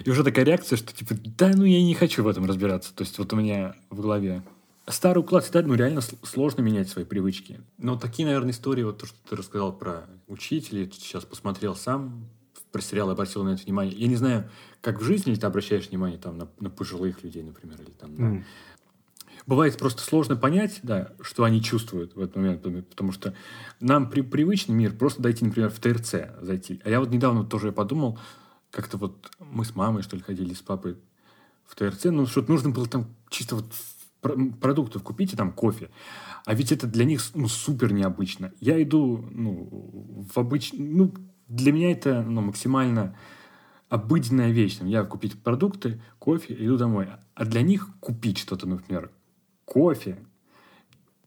И уже такая реакция, что типа, да, ну я не хочу в этом разбираться. То есть вот у меня в голове старый уклад всегда, ну реально сложно менять свои привычки. Но такие, наверное, истории, вот то, что ты рассказал про учителей, сейчас посмотрел сам, про сериал обратил на это внимание. Я не знаю, как в жизни ты обращаешь внимание там на, на пожилых людей, например, или там на, mm бывает просто сложно понять, да, что они чувствуют в этот момент, потому что нам при, привычный мир просто дойти, например, в ТРЦ зайти. А я вот недавно тоже подумал, как-то вот мы с мамой, что ли, ходили с папой в ТРЦ, ну, что-то нужно было там чисто вот продуктов купить и там кофе. А ведь это для них ну, супер необычно. Я иду ну, в обычный... Ну, для меня это ну, максимально обыденная вещь. Я купить продукты, кофе, иду домой. А для них купить что-то, например, кофе,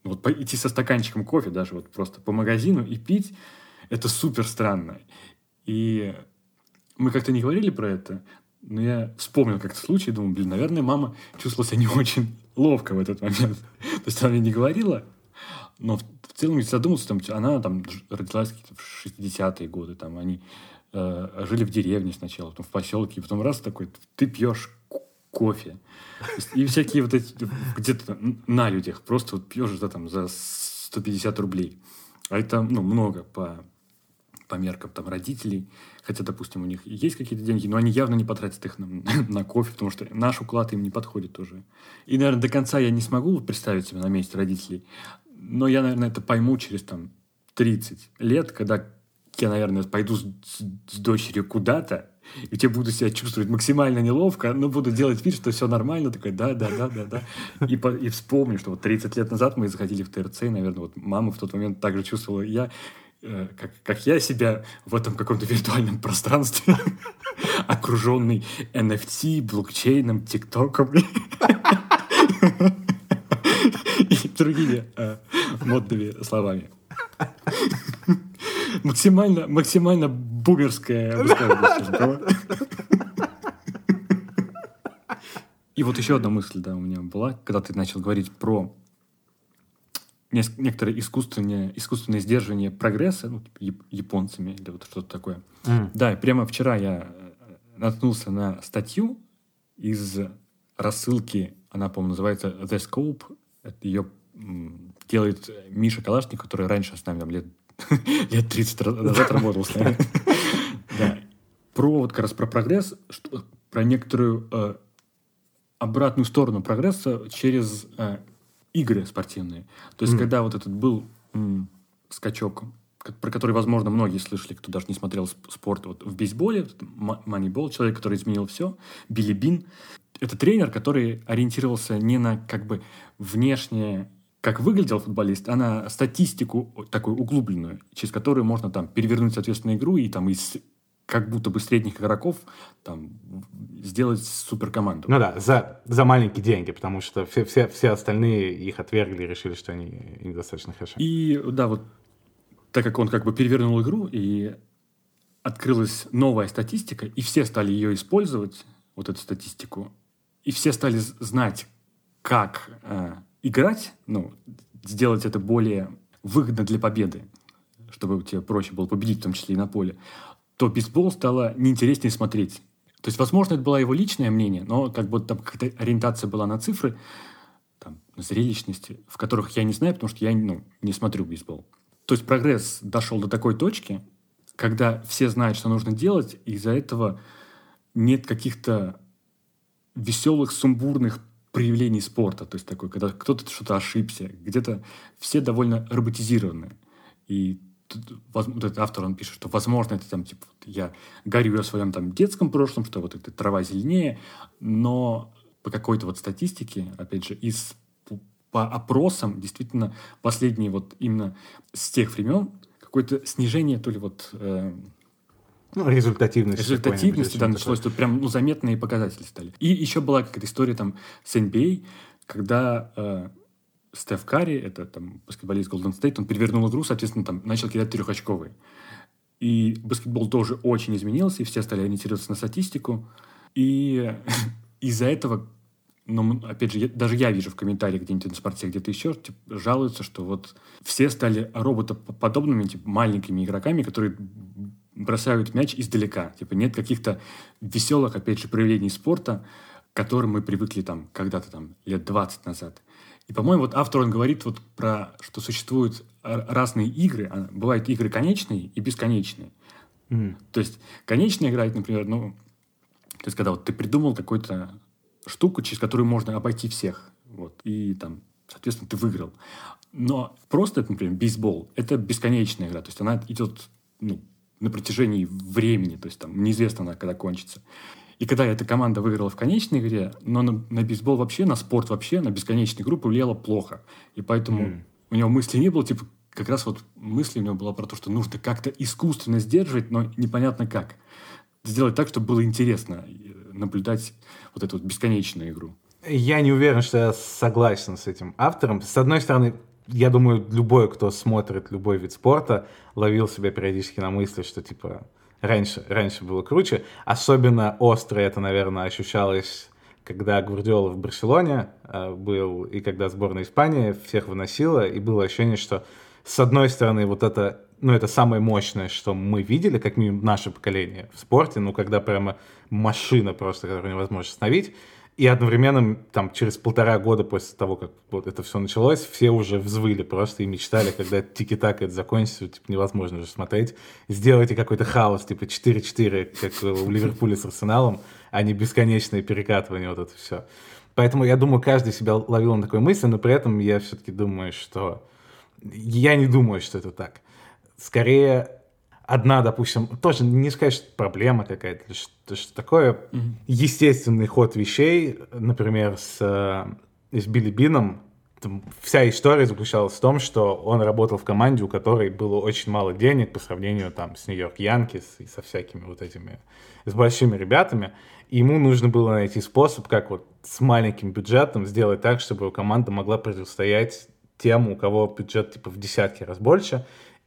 вот идти со стаканчиком кофе даже вот просто по магазину и пить, это супер странно. И мы как-то не говорили про это, но я вспомнил как-то случай, думаю, блин, наверное, мама чувствовала себя не очень ловко в этот момент. То есть она мне не говорила, но в, в целом, если задуматься, там, она там родилась в 60-е годы, там они э, жили в деревне сначала, потом в поселке, и потом раз такой, ты пьешь кофе. И всякие вот эти, где-то на людях, просто вот пьешь это там за 150 рублей. А это, ну, много по, по меркам там родителей. Хотя, допустим, у них есть какие-то деньги, но они явно не потратят их на, на кофе, потому что наш уклад им не подходит тоже. И, наверное, до конца я не смогу представить себя на месте родителей. Но я, наверное, это пойму через там 30 лет, когда я, наверное, пойду с, с дочерью куда-то, и тебе буду себя чувствовать максимально неловко, но буду делать вид, что все нормально, такой, да, да, да, да, да. И, по, и вспомню, что вот 30 лет назад мы заходили в ТРЦ, и, наверное, вот мама в тот момент также чувствовала, я, как, как я себя в этом каком-то виртуальном пространстве, окруженный NFT, блокчейном, ТикТоком и другими э, модными словами. Максимально, максимально бумерская И вот еще одна мысль, да, у меня была, когда ты начал говорить про некоторые искусственные, искусственное сдерживание прогресса ну, типа японцами или вот что-то такое. Mm. Да, и прямо вчера я э, наткнулся на статью из рассылки, она, по-моему, называется The Scope. Это ее делает Миша Калашник, который раньше с нами там, лет лет 30 назад работал с нами. Да. Про вот как раз про прогресс, что, про некоторую э, обратную сторону прогресса через э, игры спортивные. То есть, mm. когда вот этот был м, скачок, про который, возможно, многие слышали, кто даже не смотрел спорт вот в бейсболе, Манибол, человек, который изменил все, Билли Бин. Это тренер, который ориентировался не на как бы внешнее как выглядел футболист, а на статистику такую углубленную, через которую можно там перевернуть, соответственно, игру и там из как будто бы средних игроков там сделать суперкоманду. Ну да, за, за маленькие деньги, потому что все, все, все остальные их отвергли и решили, что они недостаточно хороши. И да, вот так как он как бы перевернул игру, и открылась новая статистика, и все стали ее использовать, вот эту статистику, и все стали знать, как э, играть, ну, сделать это более выгодно для победы, чтобы тебе проще было победить, в том числе и на поле, то бейсбол стало неинтереснее смотреть. То есть, возможно, это было его личное мнение, но как бы там какая-то ориентация была на цифры, там, на зрелищности, в которых я не знаю, потому что я ну, не смотрю бейсбол. То есть прогресс дошел до такой точки, когда все знают, что нужно делать, и из-за этого нет каких-то веселых, сумбурных проявлений спорта, то есть такой, когда кто-то что-то ошибся, где-то все довольно роботизированы. И этот автор, он пишет, что, возможно, это там, типа, я горю о своем там детском прошлом, что вот эта трава зеленее, но по какой-то вот статистике, опять же, из по опросам, действительно, последние вот именно с тех времен какое-то снижение, то ли вот э, ну, результативность. Результативности, да, началось. Тут прям ну, заметные показатели стали. И еще была какая-то история там с NBA, когда э, Стеф Карри, это там баскетболист Golden State, он перевернул игру, соответственно, там начал кидать трехочковые. И баскетбол тоже очень изменился, и все стали ориентироваться на статистику. И из-за этого, ну, опять же, я, даже я вижу в комментариях где-нибудь на спорте, где-то еще, типа, жалуются, что вот все стали роботоподобными, типа, маленькими игроками, которые бросают мяч издалека. Типа, нет каких-то веселых, опять же, проявлений спорта, к которым мы привыкли там когда-то там лет 20 назад. И, по-моему, вот автор, он говорит вот про, что существуют разные игры. А, бывают игры конечные и бесконечные. Mm. То есть, конечная игра, например, ну, то есть, когда вот ты придумал какую-то штуку, через которую можно обойти всех. Вот, и там, соответственно, ты выиграл. Но просто, например, бейсбол – это бесконечная игра. То есть, она идет ну, на протяжении времени. То есть, там неизвестно, она когда кончится. И когда эта команда выиграла в конечной игре, но на, на бейсбол вообще, на спорт вообще, на бесконечную игру повлияло плохо. И поэтому mm. у него мысли не было, типа, как раз вот мысли у него была про то, что нужно как-то искусственно сдерживать, но непонятно как. Сделать так, чтобы было интересно наблюдать вот эту вот бесконечную игру. Я не уверен, что я согласен с этим автором. С одной стороны, я думаю, любой, кто смотрит любой вид спорта, ловил себя периодически на мысли, что типа раньше, раньше было круче. Особенно остро это, наверное, ощущалось, когда Гвардиола в Барселоне э, был, и когда сборная Испании всех выносила, и было ощущение, что с одной стороны вот это, ну это самое мощное, что мы видели, как минимум наше поколение в спорте, ну когда прямо машина просто, которую невозможно остановить, и одновременно, там, через полтора года после того, как вот это все началось, все уже взвыли просто и мечтали, когда тики-так это закончится, типа, невозможно уже смотреть. Сделайте какой-то хаос, типа 4-4, как у Ливерпуля с Арсеналом, а не бесконечное перекатывание, вот это все. Поэтому я думаю, каждый себя ловил на такой мысли, но при этом я все-таки думаю, что... Я не думаю, что это так. Скорее, одна, допустим, тоже не сказать, что проблема какая-то, что, что такое, mm-hmm. естественный ход вещей, например, с, э, с Билли Бином, там, вся история заключалась в том, что он работал в команде, у которой было очень мало денег по сравнению там с Нью-Йорк Янкис и со всякими вот этими, с большими ребятами, и ему нужно было найти способ, как вот с маленьким бюджетом сделать так, чтобы команда могла противостоять тем, у кого бюджет типа в десятки раз больше,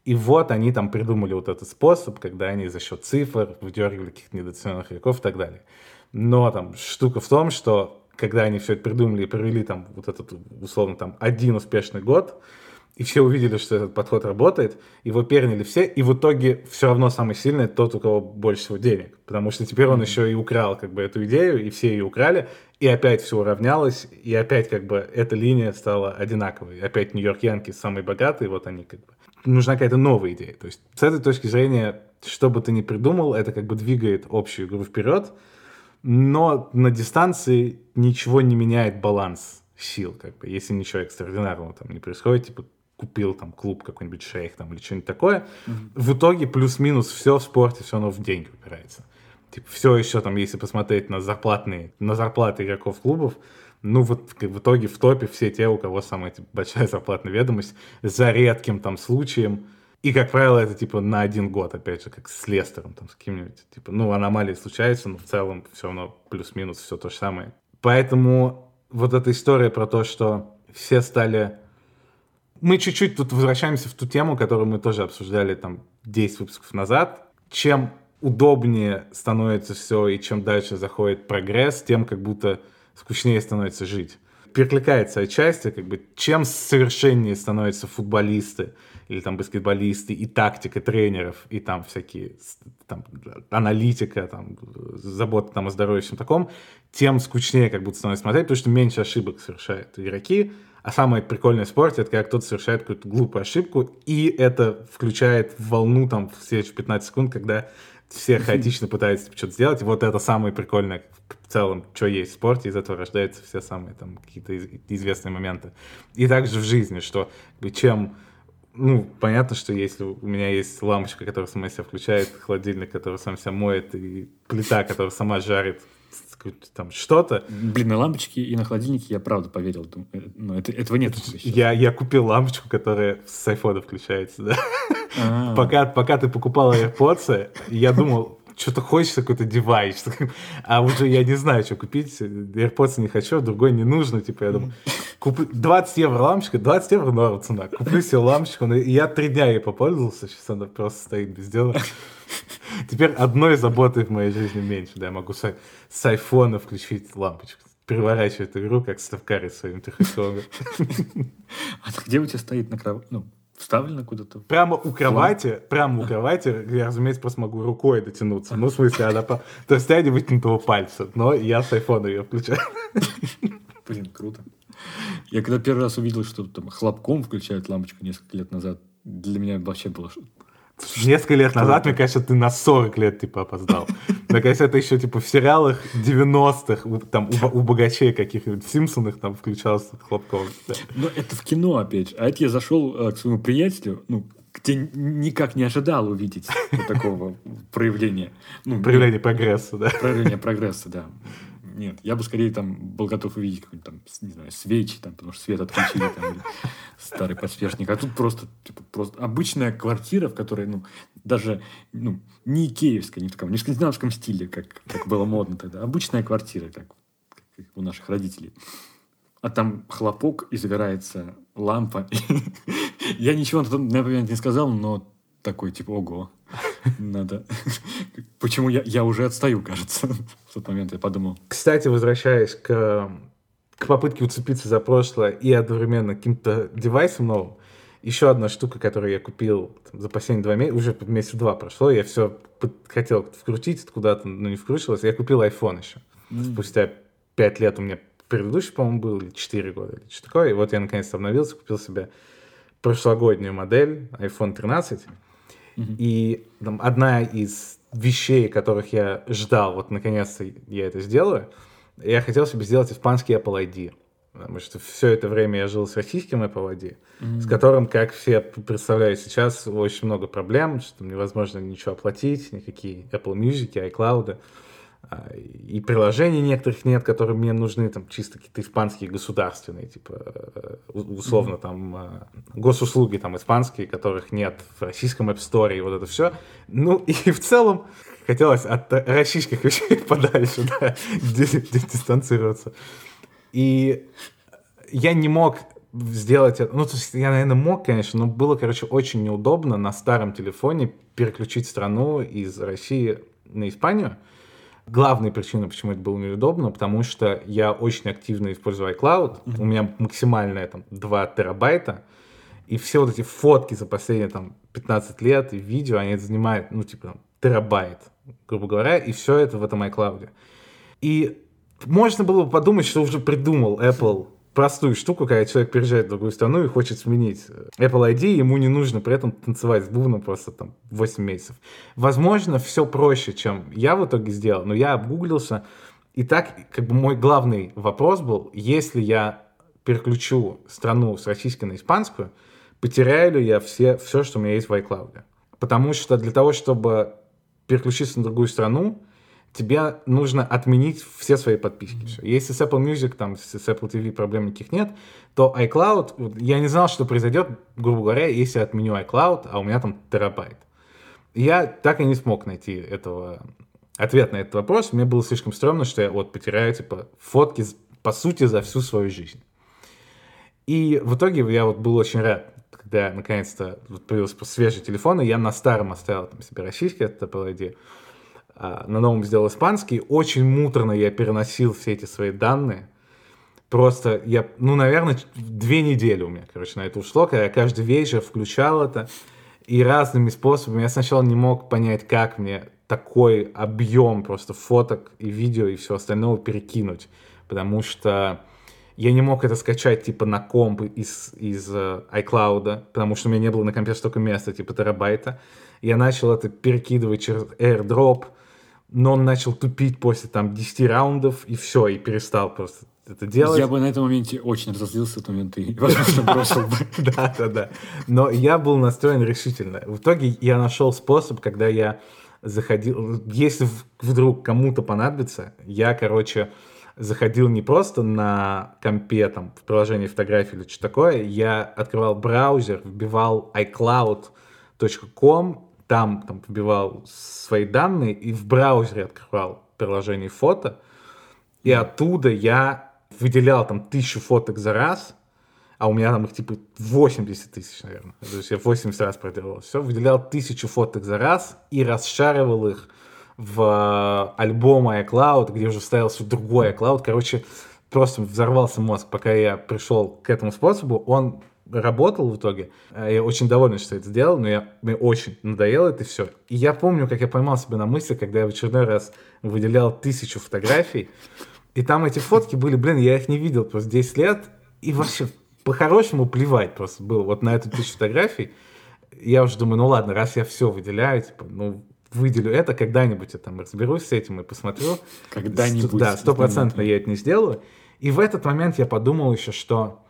и вот они там придумали вот этот способ, когда они за счет цифр выдергивали каких-то недооцененных игроков и так далее. Но там штука в том, что когда они все это придумали и провели там вот этот, условно, там один успешный год, и все увидели, что этот подход работает, его перняли все, и в итоге все равно самый сильный тот, у кого больше всего денег. Потому что теперь он еще и украл как бы эту идею, и все ее украли, и опять все уравнялось, и опять как бы эта линия стала одинаковой. Опять Нью-Йорк Янки самые богатые, вот они как бы нужна какая-то новая идея. То есть с этой точки зрения, что бы ты ни придумал, это как бы двигает общую игру вперед, но на дистанции ничего не меняет баланс сил, как бы, если ничего экстраординарного там не происходит, типа купил там клуб какой-нибудь шейх там или что-нибудь такое, mm-hmm. в итоге плюс-минус все в спорте все равно в деньги упирается. Типа все еще там, если посмотреть на зарплатные, на зарплаты игроков клубов, ну, вот в итоге в топе все те, у кого самая типа, большая зарплатная ведомость, за редким там случаем. И, как правило, это типа на один год, опять же, как с Лестером, там, с каким-нибудь. Типа, ну, аномалии случаются, но в целом все равно плюс-минус все то же самое. Поэтому вот эта история про то, что все стали... Мы чуть-чуть тут возвращаемся в ту тему, которую мы тоже обсуждали там 10 выпусков назад. Чем удобнее становится все и чем дальше заходит прогресс, тем как будто скучнее становится жить. Перекликается отчасти, как бы, чем совершеннее становятся футболисты или там баскетболисты, и тактика тренеров, и там всякие там, аналитика, там, забота там, о здоровье, всем таком, тем скучнее как будто становится смотреть, потому что меньше ошибок совершают игроки, а самое прикольное в спорте, это когда кто-то совершает какую-то глупую ошибку, и это включает волну там в следующие 15 секунд, когда все хаотично пытаются что-то сделать. Вот это самое прикольное в целом, что есть в спорте, из этого рождаются все самые там какие-то известные моменты. И также в жизни, что чем ну, понятно, что если у меня есть лампочка, которая сама себя включает, холодильник, который сам себя моет, и плита, которая сама жарит там что-то. Блин, на лампочке и на холодильнике я правда поверил. Э, но это, этого нет. Я, я купил лампочку, которая с айфона включается, да. А. Пока, пока ты покупал AirPods, я думал, что-то хочется, какой-то девайс. А уже я не знаю, что купить. AirPods не хочу, другой не нужно. Типа, я думаю, куплю 20 евро лампочка, 20 евро норм цена. Куплю себе лампочку. Но я три дня ей попользовался, сейчас она просто стоит без дела. Теперь одной заботы в моей жизни меньше. Да, я могу с, с айфона включить лампочку. Переворачивать игру, как Ставкари своим технологом. А где у тебя стоит на кровати? Ну, вставлено куда-то? Прямо у кровати, прямо у кровати, я, разумеется, просто могу рукой дотянуться. Ну, в смысле, она по... То есть я не вытянутого пальца, но я с айфона ее включаю. Блин, круто. Я когда первый раз увидел, что там хлопком включают лампочку несколько лет назад, для меня вообще было Несколько лет назад, мне кажется, ты на 40 лет, типа, опоздал. Мне кажется, это еще, типа, в сериалах 90-х, там, у, у богачей каких-нибудь, в Симпсонах там включался Хлопков. Да. Но это в кино, опять же. А это я зашел э, к своему приятелю, ну, где никак не ожидал увидеть вот такого проявления. Ну, проявления прогресса, да. Проявления прогресса, да. Нет, я бы скорее там был готов увидеть какой-нибудь там, не знаю, свечи, там, потому что свет отключили, там, старый подсвечник. А тут просто, типа, просто обычная квартира, в которой, ну, даже, ну, не икеевская, не в таком, не в скандинавском стиле, как, как было модно тогда. Обычная квартира, как, как у наших родителей. А там хлопок, и загорается лампа. Я ничего, например, не сказал, но такой, типа, ого, надо. Почему я, я уже отстаю, кажется, в тот момент я подумал. Кстати, возвращаясь к, к попытке уцепиться за прошлое и одновременно каким-то девайсом новым, еще одна штука, которую я купил там, за последние два месяца, уже месяца два прошло, я все хотел вкрутить куда-то, но не вкручивалось, я купил iPhone еще. Mm. Спустя пять лет у меня предыдущий, по-моему, был, или четыре года, или что такое, и вот я наконец-то обновился, купил себе прошлогоднюю модель iPhone 13, и там, одна из вещей, которых я ждал, вот наконец-то я это сделаю, я хотел себе сделать испанский Apple ID. Потому что все это время я жил с российским Apple ID, mm-hmm. с которым, как все представляют сейчас, очень много проблем, что невозможно ничего оплатить, никакие Apple Music, iCloud. А, и приложений некоторых нет, которые мне нужны, там, чисто какие-то испанские государственные, типа, э, условно, там, э, госуслуги, там, испанские, которых нет в российском App Store, и вот это все. Ну, и в целом хотелось от российских вещей подальше, да, дистанцироваться. И я не мог сделать это, ну, то есть я, наверное, мог, конечно, но было, короче, очень неудобно на старом телефоне переключить страну из России на Испанию, главная причина, почему это было неудобно, потому что я очень активно использую iCloud, mm-hmm. у меня максимальная там 2 терабайта, и все вот эти фотки за последние там 15 лет и видео, они занимают, ну, типа, там, терабайт, грубо говоря, и все это в этом iCloud. И можно было бы подумать, что уже придумал Apple простую штуку, когда человек приезжает в другую страну и хочет сменить Apple ID, ему не нужно при этом танцевать с бубном просто там 8 месяцев. Возможно, все проще, чем я в итоге сделал, но я обгуглился, и так как бы мой главный вопрос был, если я переключу страну с российской на испанскую, потеряю ли я все, все, что у меня есть в iCloud? Потому что для того, чтобы переключиться на другую страну, тебе нужно отменить все свои подписки. Mm-hmm. Если с Apple Music, там, с Apple TV проблем никаких нет, то iCloud, я не знал, что произойдет, грубо говоря, если я отменю iCloud, а у меня там терабайт. Я так и не смог найти этого ответ на этот вопрос. Мне было слишком стрёмно, что я вот потеряю, типа, фотки, по сути, за всю свою жизнь. И в итоге я вот был очень рад, когда наконец-то вот появился свежий телефон, и я на старом оставил там себе российский, это Apple ID, на новом сделал испанский. Очень муторно я переносил все эти свои данные. Просто я, ну, наверное, две недели у меня, короче, на это ушло, когда я каждый вечер включал это. И разными способами. Я сначала не мог понять, как мне такой объем просто фоток и видео и всего остального перекинуть. Потому что я не мог это скачать типа на комп из, из uh, iCloud, потому что у меня не было на компе столько места, типа терабайта. Я начал это перекидывать через AirDrop, но он начал тупить после там 10 раундов, и все, и перестал просто это делать. Я бы на этом моменте очень разозлился, то ты, возможно, бросил бы. Да, да, да. Но я был настроен решительно. В итоге я нашел способ, когда я заходил... Если вдруг кому-то понадобится, я, короче, заходил не просто на компе, там, в приложении фотографии или что такое, я открывал браузер, вбивал iCloud.com, там, там вбивал свои данные и в браузере открывал приложение фото, и оттуда я выделял там тысячу фоток за раз, а у меня там их типа 80 тысяч, наверное. То есть я 80 раз проделал. Все, выделял тысячу фоток за раз и расшаривал их в альбом iCloud, где уже ставил все другой iCloud. Короче, просто взорвался мозг, пока я пришел к этому способу. Он работал в итоге. Я очень доволен, что это сделал, но я, мне очень надоело это все. И я помню, как я поймал себя на мысли, когда я в очередной раз выделял тысячу фотографий, и там эти фотки были, блин, я их не видел просто 10 лет, и вообще по-хорошему плевать просто было вот на эту тысячу фотографий. Я уже думаю, ну ладно, раз я все выделяю, типа, ну, выделю это, когда-нибудь я там разберусь с этим и посмотрю. Когда-нибудь. Да, стопроцентно я это не сделаю. И в этот момент я подумал еще, что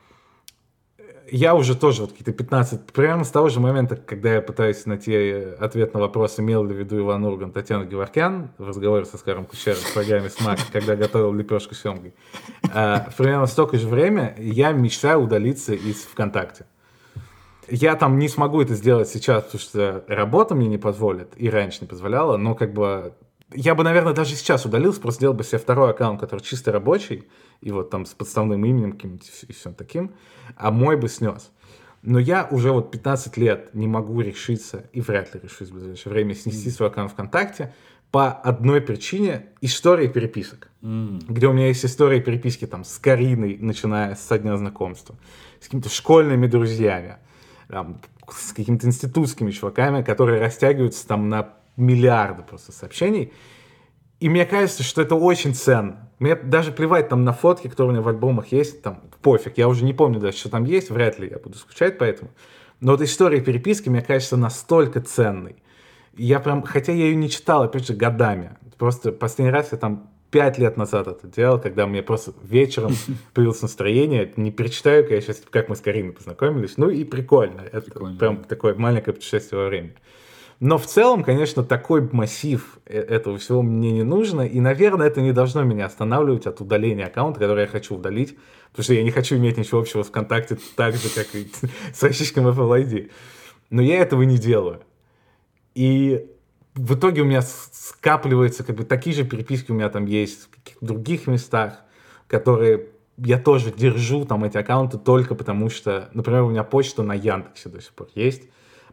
я уже тоже вот какие-то 15, примерно с того же момента, когда я пытаюсь найти ответ на вопрос, имел ли в виду Иван Урган Татьяна Геворкян в разговоре со Скаром Кучером в программе «Смак», когда готовил лепешку с семгой. А, примерно столько же время я мечтаю удалиться из ВКонтакте. Я там не смогу это сделать сейчас, потому что работа мне не позволит, и раньше не позволяла, но как бы я бы, наверное, даже сейчас удалился, просто сделал бы себе второй аккаунт, который чисто рабочий, и вот там с подставным именем каким-нибудь и всем таким, а мой бы снес. Но я уже вот 15 лет не могу решиться, и вряд ли решусь в ближайшее время, снести свой аккаунт ВКонтакте по одной причине — история переписок. Mm. Где у меня есть история переписки там с Кариной, начиная с дня знакомства, с какими-то школьными друзьями, там, с какими-то институтскими чуваками, которые растягиваются там на миллиарды просто сообщений. И мне кажется, что это очень ценно. Мне даже плевать там на фотки, которые у меня в альбомах есть, там пофиг, я уже не помню даже, что там есть, вряд ли я буду скучать поэтому. Но вот история переписки, мне кажется, настолько ценной. Я прям, хотя я ее не читал, опять же, годами. Просто последний раз я там пять лет назад это делал, когда мне просто вечером появилось настроение, не перечитаю-ка я сейчас, как мы с Кариной познакомились, ну и прикольно. Это прикольно, прям да. такое маленькое путешествие во времени. Но в целом, конечно, такой массив э, этого всего мне не нужно, и, наверное, это не должно меня останавливать от удаления аккаунта, который я хочу удалить, потому что я не хочу иметь ничего общего с ВКонтакте так же, как и с российским Apple ID. Но я этого не делаю. И в итоге у меня скапливаются как бы такие же переписки у меня там есть в каких-то других местах, которые я тоже держу там эти аккаунты только потому что, например, у меня почта на Яндексе до сих пор есть,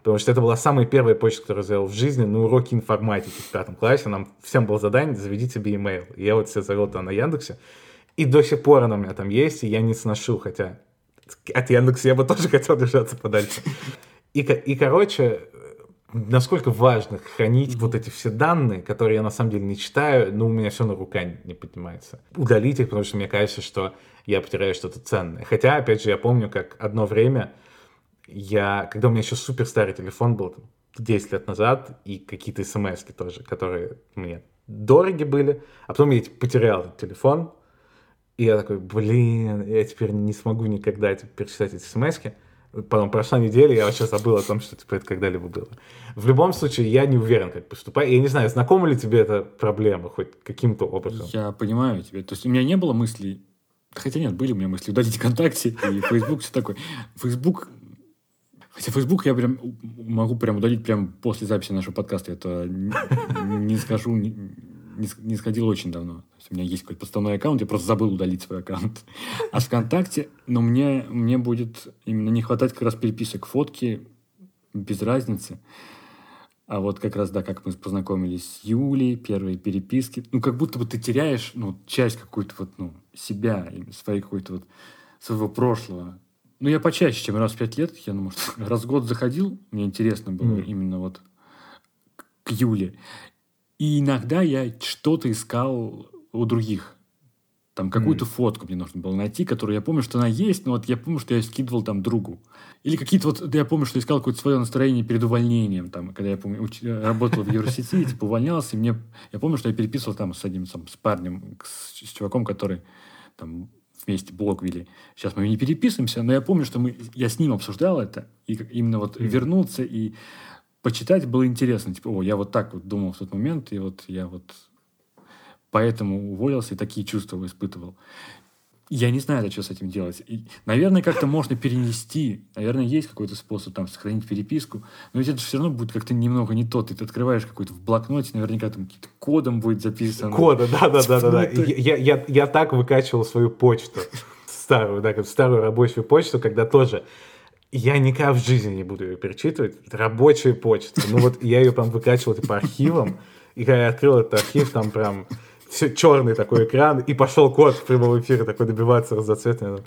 потому что это была самая первая почта, которую я завел в жизни на уроке информатики в пятом классе. Нам всем было задание «заведи себе email». И я вот себе завел это на Яндексе. И до сих пор она у меня там есть, и я не сношу, хотя от Яндекса я бы тоже хотел держаться подальше. И, и короче, насколько важно хранить вот эти все данные, которые я на самом деле не читаю, но у меня все на рука не поднимается. Удалить их, потому что мне кажется, что я потеряю что-то ценное. Хотя, опять же, я помню, как одно время я, когда у меня еще супер старый телефон был, 10 лет назад, и какие-то смс тоже, которые мне дороги были, а потом я потерял этот телефон, и я такой, блин, я теперь не смогу никогда типа, перечитать эти смс -ки. Потом прошла неделя, я вообще забыл о том, что типа, это когда-либо было. В любом случае, я не уверен, как поступать. Я не знаю, знакома ли тебе эта проблема хоть каким-то образом? Я понимаю тебя. То есть у меня не было мыслей, хотя нет, были у меня мысли удалить ВКонтакте и Facebook, все такое. Facebook Хотя Facebook я прям могу прям удалить прям после записи нашего подкаста. Это не скажу, не, сходил очень давно. у меня есть какой-то подставной аккаунт, я просто забыл удалить свой аккаунт. А ВКонтакте, но ну, мне, мне будет именно не хватать как раз переписок, фотки, без разницы. А вот как раз, да, как мы познакомились с Юлей, первые переписки. Ну, как будто бы ты теряешь, ну, часть какую-то вот, ну, себя, своей какой-то вот, своего прошлого. Ну, я почаще, чем раз в пять лет. Я, ну, может, раз в год заходил. Мне интересно было mm. именно вот к Юле. И иногда я что-то искал у других. Там какую-то mm. фотку мне нужно было найти, которую я помню, что она есть, но вот я помню, что я скидывал там другу. Или какие-то вот, я помню, что искал какое-то свое настроение перед увольнением, там, когда я помню, уч... работал в Евросети, типа увольнялся, и мне, я помню, что я переписывал там с одним, там, с парнем, с, с чуваком, который там вместе блог вели. Сейчас мы не переписываемся, но я помню, что мы, я с ним обсуждал это, и именно вот mm. вернуться и почитать было интересно. Типа, о, я вот так вот думал в тот момент, и вот я вот поэтому уволился и такие чувства испытывал. Я не знаю, что с этим делать. И, наверное, как-то можно перенести. Наверное, есть какой-то способ там сохранить переписку. Но ведь это все равно будет как-то немного не то. Ты открываешь какой-то в блокноте, наверняка там каким-то кодом будет записано. Кода, да-да-да-да. Я, я, я так выкачивал свою почту. Старую, да, старую рабочую почту, когда тоже я никогда в жизни не буду ее перечитывать. Это рабочая почта. Ну вот я ее прям выкачивал по архивам. И когда я открыл этот архив, там прям все черный такой экран, и пошел код в прямом эфире такой добиваться разноцветный.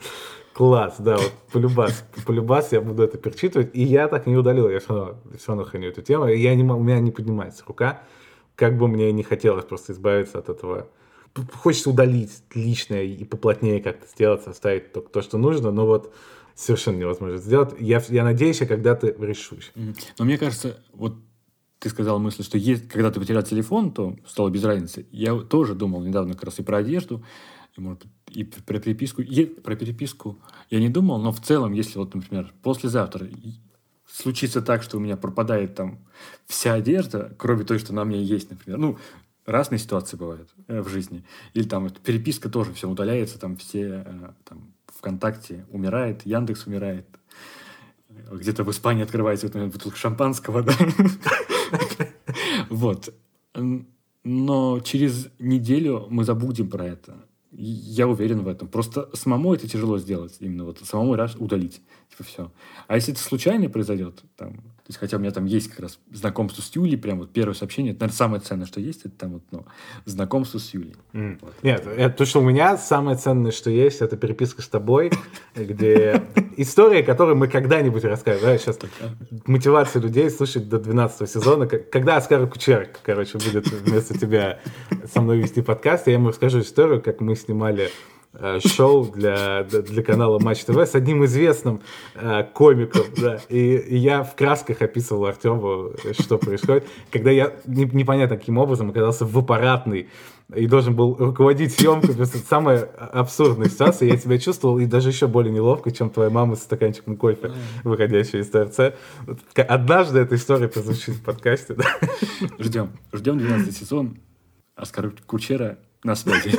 Класс, да, вот полюбас, полюбас я буду это перечитывать, и я так не удалил, я все равно, все равно храню эту тему, и я не, у меня не поднимается рука, как бы мне не хотелось просто избавиться от этого. Хочется удалить личное и поплотнее как-то сделать, оставить только то, что нужно, но вот совершенно невозможно сделать. Я, я надеюсь, я когда-то решусь. Но мне кажется, вот ты сказал мысль, что есть, когда ты потерял телефон, то стало без разницы. Я тоже думал недавно как раз и про одежду, и, может и про переписку. И про переписку я не думал, но в целом, если вот, например, послезавтра случится так, что у меня пропадает там вся одежда, кроме той, что на мне есть, например. Ну, разные ситуации бывают э, в жизни. Или там переписка тоже все удаляется, там все э, там, ВКонтакте умирает, Яндекс умирает, где-то в Испании открывается вот, бутылка шампанского, да. Вот. Но через неделю мы забудем про это. Я уверен в этом. Просто самому это тяжело сделать. Именно вот самому раз удалить. Типа все. А если это случайно произойдет, там, то есть, хотя у меня там есть как раз знакомство с Юлей, прям вот первое сообщение, это, наверное, самое ценное, что есть, это там вот, ну, знакомство с Юлей. Mm. Вот. Нет, это то, что у меня самое ценное, что есть, это переписка с тобой, где история, которую мы когда-нибудь расскажем. Да, сейчас мотивация людей слушать до 12 сезона, когда Оскар Кучер, короче, будет вместо тебя со мной вести подкаст, я ему расскажу историю, как мы снимали шоу для, для канала Матч ТВ с одним известным э, комиком, да, и, и я в красках описывал Артему, что происходит, когда я не, непонятно каким образом оказался в аппаратной и должен был руководить съемкой, это самая абсурдная ситуация, я себя чувствовал и даже еще более неловко, чем твоя мама с стаканчиком кофе, выходящая из ТРЦ. Однажды эта история прозвучит в подкасте, да. Ждем, ждем 12 сезон Оскара Кучера на связи.